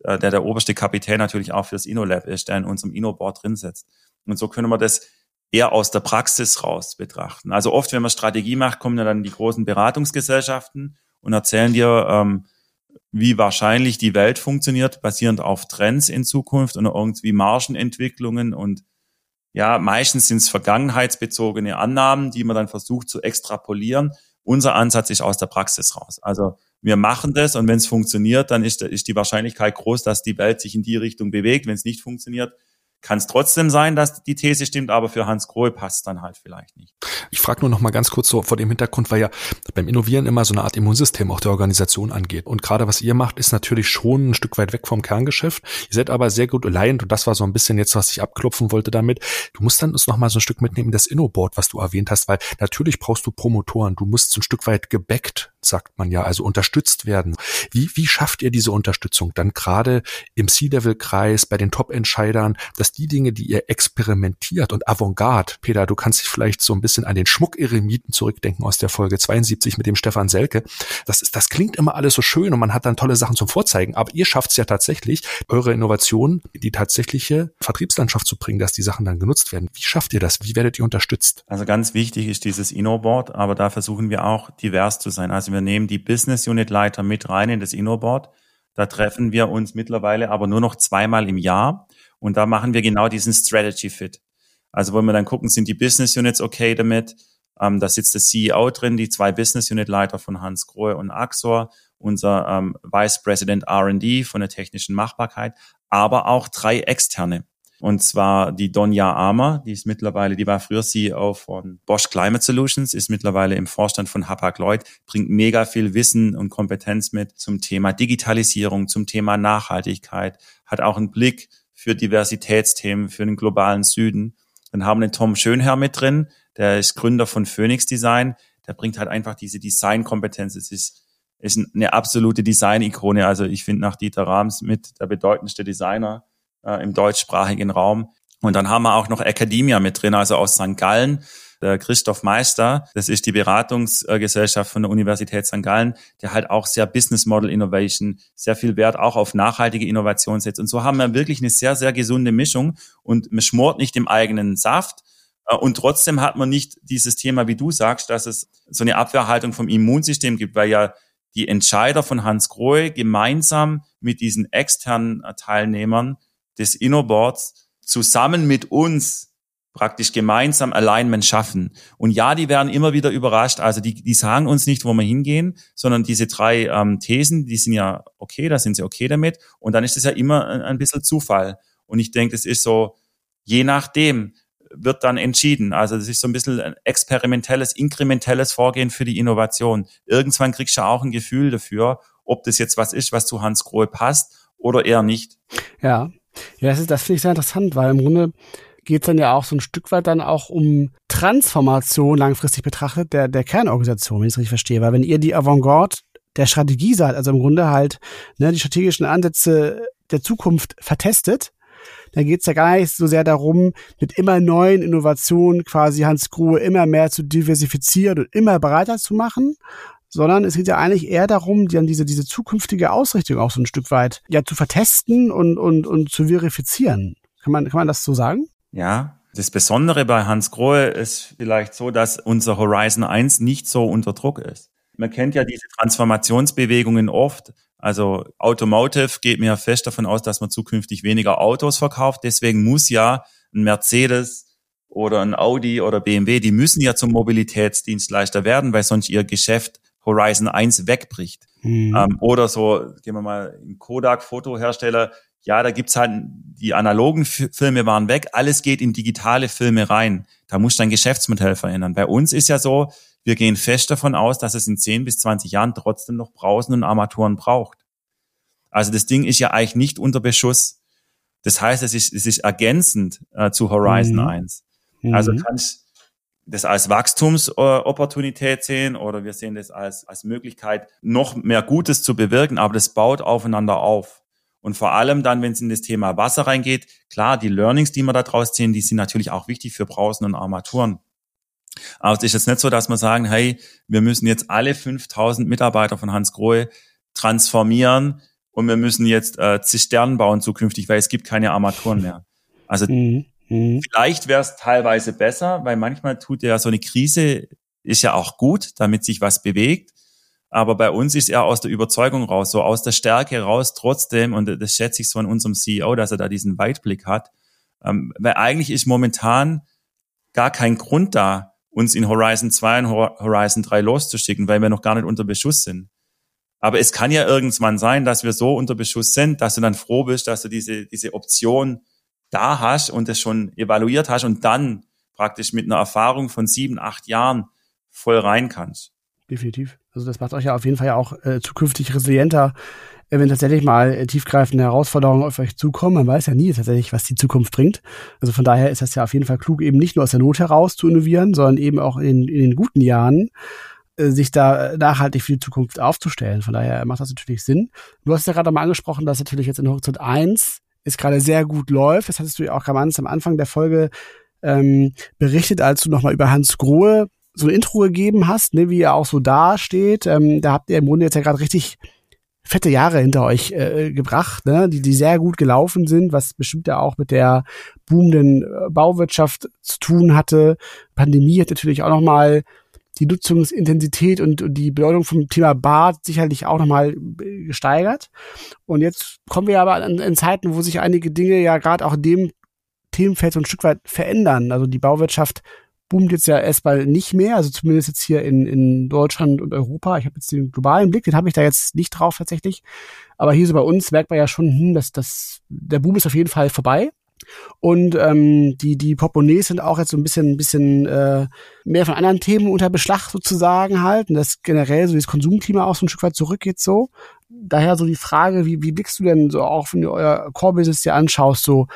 äh, der der oberste Kapitän natürlich auch für das InnoLab ist, der in unserem InnoBoard drin sitzt. Und so können wir das eher aus der Praxis raus betrachten. Also oft, wenn man Strategie macht, kommen dann die großen Beratungsgesellschaften und erzählen dir, ähm, wie wahrscheinlich die Welt funktioniert, basierend auf Trends in Zukunft und irgendwie Margenentwicklungen und ja, meistens sind es vergangenheitsbezogene Annahmen, die man dann versucht zu extrapolieren. Unser Ansatz ist aus der Praxis raus. Also wir machen das und wenn es funktioniert, dann ist, ist die Wahrscheinlichkeit groß, dass die Welt sich in die Richtung bewegt. Wenn es nicht funktioniert, kann es trotzdem sein, dass die These stimmt, aber für Hans Grohe passt dann halt vielleicht nicht. Ich frage nur noch mal ganz kurz so vor dem Hintergrund, weil ja beim Innovieren immer so eine Art Immunsystem auch der Organisation angeht. Und gerade was ihr macht, ist natürlich schon ein Stück weit weg vom Kerngeschäft. Ihr seid aber sehr gut aligned und das war so ein bisschen jetzt, was ich abklopfen wollte damit. Du musst dann uns noch mal so ein Stück mitnehmen, das Innoboard, was du erwähnt hast, weil natürlich brauchst du Promotoren. Du musst so ein Stück weit gebackt sagt man ja, also unterstützt werden. Wie, wie schafft ihr diese Unterstützung dann gerade im C-Level-Kreis, bei den Top-Entscheidern, dass die Dinge, die ihr experimentiert und Avantgarde, Peter, du kannst dich vielleicht so ein bisschen an den Schmuck-Eremiten zurückdenken aus der Folge 72 mit dem Stefan Selke. Das ist, das klingt immer alles so schön und man hat dann tolle Sachen zum Vorzeigen, aber ihr schafft es ja tatsächlich, eure Innovation in die tatsächliche Vertriebslandschaft zu bringen, dass die Sachen dann genutzt werden. Wie schafft ihr das? Wie werdet ihr unterstützt? Also ganz wichtig ist dieses InnoBoard, aber da versuchen wir auch divers zu sein. Also wir nehmen die Business Unit Leiter mit rein in das InnoBoard. Da treffen wir uns mittlerweile aber nur noch zweimal im Jahr und da machen wir genau diesen Strategy Fit. Also wollen wir dann gucken, sind die Business Units okay damit? Ähm, da sitzt der CEO drin, die zwei Business Unit Leiter von Hans Grohe und Axor, unser ähm, Vice President R&D von der technischen Machbarkeit, aber auch drei externe. Und zwar die Donja Armer, die ist mittlerweile, die war früher CEO von Bosch Climate Solutions, ist mittlerweile im Vorstand von Hapag-Lloyd, bringt mega viel Wissen und Kompetenz mit zum Thema Digitalisierung, zum Thema Nachhaltigkeit, hat auch einen Blick für Diversitätsthemen, für den globalen Süden. Dann haben wir den Tom Schönherr mit drin, der ist Gründer von Phoenix Design, der bringt halt einfach diese Designkompetenz. Es ist, ist eine absolute Design-Ikone. Also ich finde nach Dieter Rams mit der bedeutendste Designer äh, im deutschsprachigen Raum. Und dann haben wir auch noch Academia mit drin, also aus St. Gallen. Der Christoph Meister, das ist die Beratungsgesellschaft von der Universität St. Gallen, der halt auch sehr Business Model Innovation, sehr viel Wert auch auf nachhaltige Innovation setzt. Und so haben wir wirklich eine sehr, sehr gesunde Mischung und man schmort nicht im eigenen Saft. Äh, und trotzdem hat man nicht dieses Thema, wie du sagst, dass es so eine Abwehrhaltung vom Immunsystem gibt, weil ja die Entscheider von Hans Grohe gemeinsam mit diesen externen Teilnehmern des Innoboards zusammen mit uns praktisch gemeinsam Alignment schaffen. Und ja, die werden immer wieder überrascht. Also die, die sagen uns nicht, wo wir hingehen, sondern diese drei ähm, Thesen, die sind ja okay, da sind sie okay damit. Und dann ist es ja immer ein, ein bisschen Zufall. Und ich denke, das ist so, je nachdem wird dann entschieden. Also das ist so ein bisschen ein experimentelles, inkrementelles Vorgehen für die Innovation. Irgendwann kriegst du auch ein Gefühl dafür, ob das jetzt was ist, was zu Hans Grohe passt oder eher nicht. Ja, ja, das, ist, das finde ich sehr interessant, weil im Grunde geht es dann ja auch so ein Stück weit dann auch um Transformation langfristig betrachtet der, der Kernorganisation, wenn ich es richtig verstehe. Weil wenn ihr die Avantgarde der Strategie seid, also im Grunde halt ne, die strategischen Ansätze der Zukunft vertestet, dann geht es ja gar nicht so sehr darum, mit immer neuen Innovationen quasi Hans Grohe immer mehr zu diversifizieren und immer breiter zu machen, sondern es geht ja eigentlich eher darum, dann diese, diese zukünftige Ausrichtung auch so ein Stück weit ja zu vertesten und, und, und zu verifizieren. Kann man, kann man das so sagen? Ja, das Besondere bei Hans Grohe ist vielleicht so, dass unser Horizon 1 nicht so unter Druck ist. Man kennt ja diese Transformationsbewegungen oft. Also Automotive geht mir fest davon aus, dass man zukünftig weniger Autos verkauft. Deswegen muss ja ein Mercedes oder ein Audi oder BMW, die müssen ja zum Mobilitätsdienstleister werden, weil sonst ihr Geschäft Horizon 1 wegbricht. Mhm. Ähm, oder so, gehen wir mal, in Kodak Fotohersteller, ja, da gibt's halt, die analogen Filme waren weg, alles geht in digitale Filme rein. Da muss dein Geschäftsmodell verändern. Bei uns ist ja so, wir gehen fest davon aus, dass es in 10 bis 20 Jahren trotzdem noch Brausen und Armaturen braucht. Also das Ding ist ja eigentlich nicht unter Beschuss. Das heißt, es ist, es ist ergänzend äh, zu Horizon mhm. 1. Also mhm. kannst das als Wachstumsopportunität sehen oder wir sehen das als, als Möglichkeit, noch mehr Gutes zu bewirken, aber das baut aufeinander auf. Und vor allem dann, wenn es in das Thema Wasser reingeht, klar, die Learnings, die wir da draus ziehen, die sind natürlich auch wichtig für Brausen und Armaturen. Aber es ist jetzt nicht so, dass wir sagen, hey, wir müssen jetzt alle 5000 Mitarbeiter von Hans Grohe transformieren und wir müssen jetzt äh, Zisternen bauen zukünftig, weil es gibt keine Armaturen mehr. Also mhm. Mhm. Vielleicht wäre es teilweise besser, weil manchmal tut ja so eine Krise, ist ja auch gut, damit sich was bewegt. Aber bei uns ist er aus der Überzeugung raus, so aus der Stärke raus trotzdem, und das schätze ich so an unserem CEO, dass er da diesen Weitblick hat. Ähm, weil eigentlich ist momentan gar kein Grund da, uns in Horizon 2 und Horizon 3 loszuschicken, weil wir noch gar nicht unter Beschuss sind. Aber es kann ja irgendwann sein, dass wir so unter Beschuss sind, dass du dann froh bist, dass du diese, diese Option da hast und das schon evaluiert hast und dann praktisch mit einer Erfahrung von sieben, acht Jahren voll rein kannst. Definitiv. Also das macht euch ja auf jeden Fall ja auch äh, zukünftig resilienter, äh, wenn tatsächlich mal äh, tiefgreifende Herausforderungen auf euch zukommen. Man weiß ja nie tatsächlich, was die Zukunft bringt. Also von daher ist das ja auf jeden Fall klug, eben nicht nur aus der Not heraus zu innovieren, sondern eben auch in, in den guten Jahren äh, sich da nachhaltig für die Zukunft aufzustellen. Von daher macht das natürlich Sinn. Du hast ja gerade mal angesprochen, dass natürlich jetzt in Horizont 1 es gerade sehr gut läuft. Das hattest du ja auch ganz am Anfang der Folge ähm, berichtet, als du nochmal über Hans Grohe so ein Intro gegeben hast, ne, wie er auch so dasteht. Ähm, da habt ihr im Grunde jetzt ja gerade richtig fette Jahre hinter euch äh, gebracht, ne, die, die sehr gut gelaufen sind, was bestimmt ja auch mit der boomenden äh, Bauwirtschaft zu tun hatte. Pandemie hat natürlich auch nochmal die Nutzungsintensität und, und die Bedeutung vom Thema Bad sicherlich auch nochmal gesteigert. Und jetzt kommen wir aber in, in Zeiten, wo sich einige Dinge ja gerade auch in dem Themenfeld so ein Stück weit verändern. Also die Bauwirtschaft boomt jetzt ja erstmal nicht mehr, also zumindest jetzt hier in, in Deutschland und Europa. Ich habe jetzt den globalen Blick, den habe ich da jetzt nicht drauf tatsächlich. Aber hier so bei uns merkt man ja schon, hm, dass das, der Boom ist auf jeden Fall vorbei. Und ähm, die, die Portemonnaies sind auch jetzt so ein bisschen, bisschen äh, mehr von anderen Themen unter Beschlag sozusagen halt. Und das generell so das Konsumklima auch so ein Stück weit zurückgeht so. Daher so die Frage, wie, wie blickst du denn so auch, wenn du euer Core-Business dir anschaust, so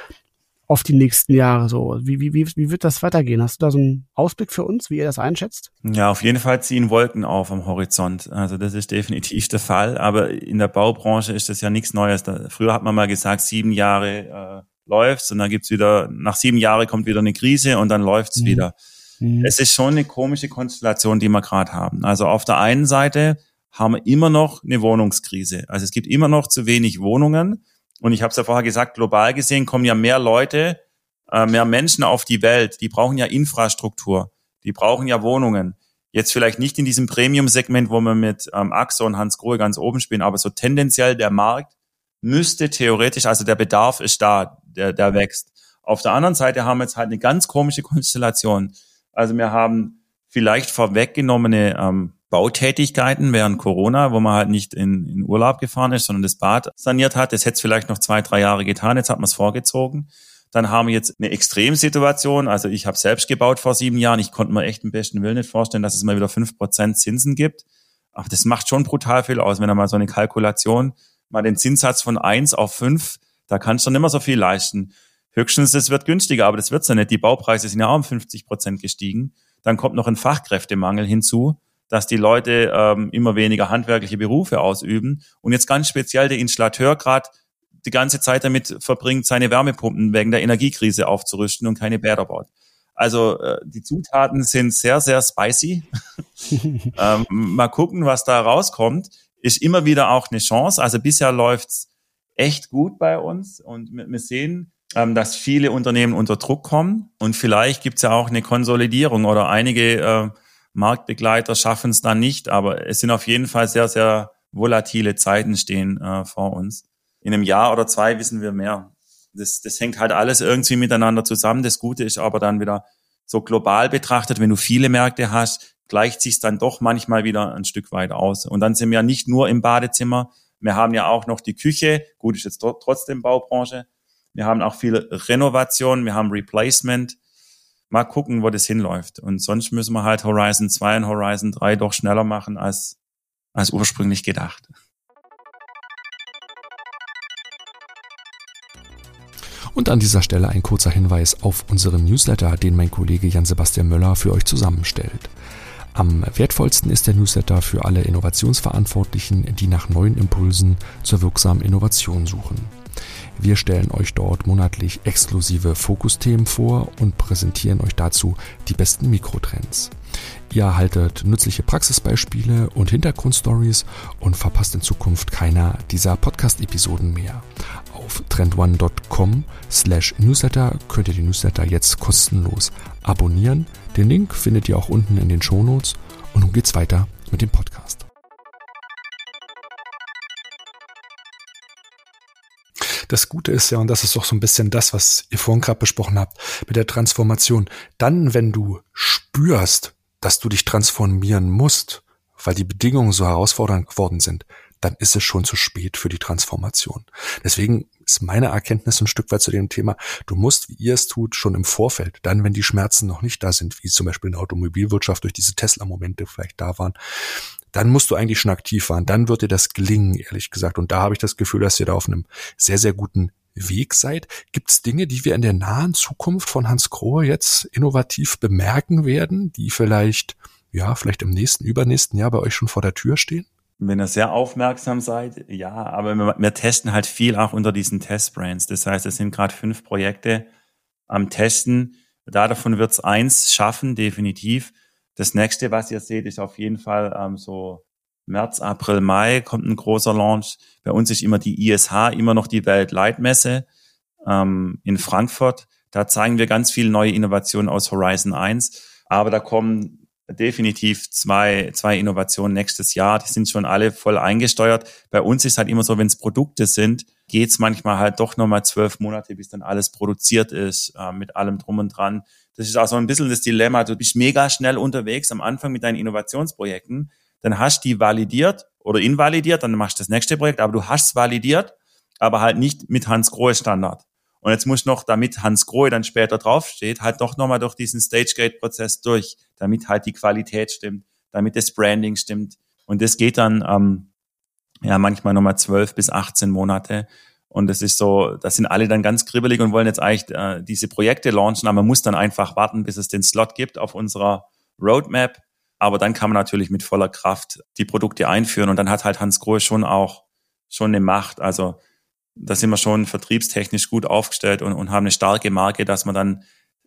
auf die nächsten Jahre so? Wie, wie, wie, wie wird das weitergehen? Hast du da so einen Ausblick für uns, wie ihr das einschätzt? Ja, auf jeden Fall ziehen Wolken auf am Horizont. Also das ist definitiv der Fall. Aber in der Baubranche ist das ja nichts Neues. Da, früher hat man mal gesagt, sieben Jahre äh, läuft's und dann gibt's wieder, nach sieben Jahren kommt wieder eine Krise und dann läuft's mhm. wieder. Mhm. Es ist schon eine komische Konstellation, die wir gerade haben. Also auf der einen Seite haben wir immer noch eine Wohnungskrise. Also es gibt immer noch zu wenig Wohnungen. Und ich habe es ja vorher gesagt, global gesehen kommen ja mehr Leute, äh, mehr Menschen auf die Welt. Die brauchen ja Infrastruktur, die brauchen ja Wohnungen. Jetzt vielleicht nicht in diesem Premium-Segment, wo wir mit ähm, Axo und Hans Grohe ganz oben spielen, aber so tendenziell der Markt müsste theoretisch, also der Bedarf ist da, der, der wächst. Auf der anderen Seite haben wir jetzt halt eine ganz komische Konstellation. Also wir haben vielleicht vorweggenommene ähm, Bautätigkeiten während Corona, wo man halt nicht in, in Urlaub gefahren ist, sondern das Bad saniert hat. Das hätte es vielleicht noch zwei, drei Jahre getan. Jetzt hat man es vorgezogen. Dann haben wir jetzt eine Extremsituation. Also ich habe selbst gebaut vor sieben Jahren. Ich konnte mir echt im besten Willen nicht vorstellen, dass es mal wieder fünf Prozent Zinsen gibt. Aber das macht schon brutal viel aus, wenn er mal so eine Kalkulation, mal den Zinssatz von eins auf fünf, da kannst du nicht mehr so viel leisten. Höchstens, es wird günstiger, aber das wird's ja nicht. Die Baupreise sind ja auch um 50 Prozent gestiegen. Dann kommt noch ein Fachkräftemangel hinzu dass die Leute ähm, immer weniger handwerkliche Berufe ausüben und jetzt ganz speziell der Installateur gerade die ganze Zeit damit verbringt, seine Wärmepumpen wegen der Energiekrise aufzurüsten und keine Bäder baut. Also äh, die Zutaten sind sehr, sehr spicy. ähm, mal gucken, was da rauskommt. Ist immer wieder auch eine Chance. Also bisher läuft's echt gut bei uns und wir, sehen, ähm, dass viele Unternehmen unter Druck kommen und vielleicht gibt's ja auch eine Konsolidierung oder einige äh, Marktbegleiter schaffen es dann nicht, aber es sind auf jeden Fall sehr, sehr volatile Zeiten stehen äh, vor uns. In einem Jahr oder zwei wissen wir mehr. Das, das hängt halt alles irgendwie miteinander zusammen. Das Gute ist aber dann wieder so global betrachtet, wenn du viele Märkte hast, gleicht sich dann doch manchmal wieder ein Stück weit aus. Und dann sind wir nicht nur im Badezimmer, wir haben ja auch noch die Küche. Gut, ist jetzt trotzdem Baubranche. Wir haben auch viel Renovation, wir haben Replacement mal gucken, wo das hinläuft. Und sonst müssen wir halt Horizon 2 und Horizon 3 doch schneller machen als, als ursprünglich gedacht. Und an dieser Stelle ein kurzer Hinweis auf unseren Newsletter, den mein Kollege Jan-Sebastian Möller für euch zusammenstellt. Am wertvollsten ist der Newsletter für alle Innovationsverantwortlichen, die nach neuen Impulsen zur wirksamen Innovation suchen. Wir stellen euch dort monatlich exklusive Fokusthemen vor und präsentieren euch dazu die besten Mikrotrends. Ihr erhaltet nützliche Praxisbeispiele und Hintergrundstories und verpasst in Zukunft keiner dieser Podcast-Episoden mehr. Auf trendone.com slash newsletter könnt ihr die Newsletter jetzt kostenlos abonnieren. Den Link findet ihr auch unten in den Shownotes und nun geht's weiter mit dem Podcast. Das Gute ist ja, und das ist doch so ein bisschen das, was ihr vorhin gerade besprochen habt, mit der Transformation. Dann, wenn du spürst, dass du dich transformieren musst, weil die Bedingungen so herausfordernd geworden sind, dann ist es schon zu spät für die Transformation. Deswegen ist meine Erkenntnis ein Stück weit zu dem Thema, du musst, wie ihr es tut, schon im Vorfeld, dann, wenn die Schmerzen noch nicht da sind, wie zum Beispiel in der Automobilwirtschaft durch diese Tesla-Momente vielleicht da waren, dann musst du eigentlich schon aktiv fahren. Dann wird dir das gelingen, ehrlich gesagt. Und da habe ich das Gefühl, dass ihr da auf einem sehr, sehr guten Weg seid. Gibt es Dinge, die wir in der nahen Zukunft von Hans Krohe jetzt innovativ bemerken werden, die vielleicht, ja, vielleicht im nächsten, übernächsten Jahr bei euch schon vor der Tür stehen? Wenn ihr sehr aufmerksam seid, ja, aber wir, wir testen halt viel auch unter diesen Testbrands. Das heißt, es sind gerade fünf Projekte am Testen. Da davon wird es eins schaffen, definitiv. Das nächste, was ihr seht, ist auf jeden Fall ähm, so März, April, Mai kommt ein großer Launch. Bei uns ist immer die ISH, immer noch die Weltleitmesse ähm, in Frankfurt. Da zeigen wir ganz viele neue Innovationen aus Horizon 1. Aber da kommen definitiv zwei, zwei Innovationen nächstes Jahr. Die sind schon alle voll eingesteuert. Bei uns ist halt immer so, wenn es Produkte sind, geht's manchmal halt doch nochmal zwölf Monate, bis dann alles produziert ist, äh, mit allem drum und dran. Das ist auch so ein bisschen das Dilemma. Du bist mega schnell unterwegs am Anfang mit deinen Innovationsprojekten. Dann hast du die validiert oder invalidiert, dann machst du das nächste Projekt, aber du hast es validiert, aber halt nicht mit Hans Grohe Standard. Und jetzt muss noch, damit Hans Grohe dann später draufsteht, halt doch nochmal durch diesen Stage-Gate-Prozess durch, damit halt die Qualität stimmt, damit das Branding stimmt. Und das geht dann ähm, ja manchmal nochmal zwölf bis 18 Monate. Und das ist so, da sind alle dann ganz kribbelig und wollen jetzt eigentlich äh, diese Projekte launchen, aber man muss dann einfach warten, bis es den Slot gibt auf unserer Roadmap. Aber dann kann man natürlich mit voller Kraft die Produkte einführen und dann hat halt Hans Grohe schon auch schon eine Macht. Also da sind wir schon vertriebstechnisch gut aufgestellt und, und haben eine starke Marke, dass man dann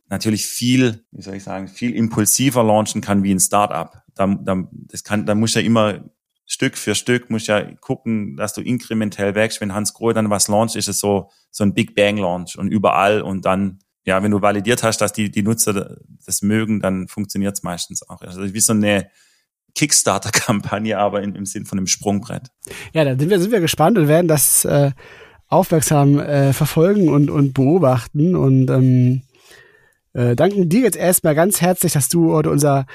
natürlich viel, wie soll ich sagen, viel impulsiver launchen kann wie ein Startup. Da, da, das kann, da muss ja immer Stück für Stück muss ja gucken, dass du inkrementell wächst. Wenn Hans Grohe dann was launcht, ist es so, so ein Big Bang Launch und überall und dann, ja, wenn du validiert hast, dass die, die Nutzer das mögen, dann funktioniert es meistens auch. Also wie so eine Kickstarter-Kampagne, aber in, im Sinn von einem Sprungbrett. Ja, dann sind wir, sind wir gespannt und werden das äh, aufmerksam äh, verfolgen und, und beobachten. Und ähm, äh, danken dir jetzt erstmal ganz herzlich, dass du heute unser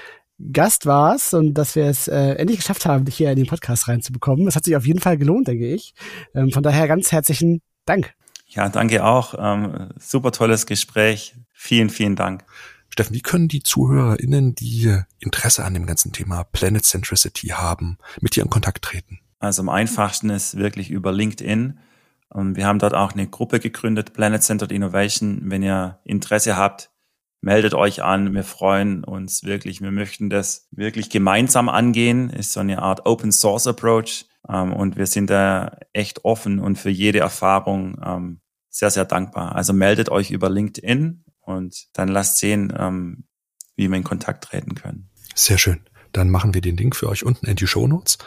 Gast warst und dass wir es äh, endlich geschafft haben, dich hier in den Podcast reinzubekommen. Das hat sich auf jeden Fall gelohnt, denke ich. Ähm, von daher ganz herzlichen Dank. Ja, danke auch. Ähm, super tolles Gespräch. Vielen, vielen Dank. Steffen, wie können die ZuhörerInnen, die Interesse an dem ganzen Thema Planet Centricity haben, mit dir in Kontakt treten? Also am einfachsten ist wirklich über LinkedIn. Und wir haben dort auch eine Gruppe gegründet, Planet Centered Innovation. Wenn ihr Interesse habt, meldet euch an. Wir freuen uns wirklich. Wir möchten das wirklich gemeinsam angehen. Ist so eine Art Open Source Approach. Ähm, und wir sind da echt offen und für jede Erfahrung ähm, sehr, sehr dankbar. Also meldet euch über LinkedIn und dann lasst sehen, ähm, wie wir in Kontakt treten können. Sehr schön dann machen wir den Link für euch unten in die Show Notes.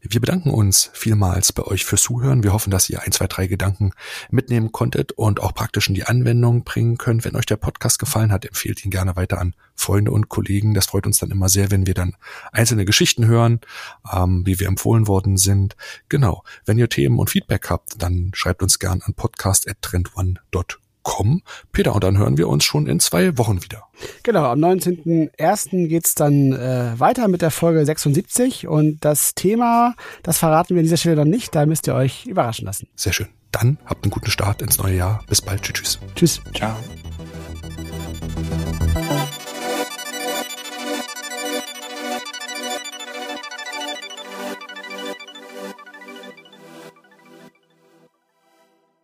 Wir bedanken uns vielmals bei euch fürs Zuhören. Wir hoffen, dass ihr ein, zwei, drei Gedanken mitnehmen konntet und auch praktisch in die Anwendung bringen könnt. Wenn euch der Podcast gefallen hat, empfehlt ihn gerne weiter an Freunde und Kollegen. Das freut uns dann immer sehr, wenn wir dann einzelne Geschichten hören, ähm, wie wir empfohlen worden sind. Genau. Wenn ihr Themen und Feedback habt, dann schreibt uns gern an podcast.trendone.com kommen. Peter, und dann hören wir uns schon in zwei Wochen wieder. Genau, am 19.01. geht's dann äh, weiter mit der Folge 76 und das Thema, das verraten wir an dieser Stelle noch nicht, da müsst ihr euch überraschen lassen. Sehr schön. Dann habt einen guten Start ins neue Jahr. Bis bald. Tschüss. Tschüss. Ciao.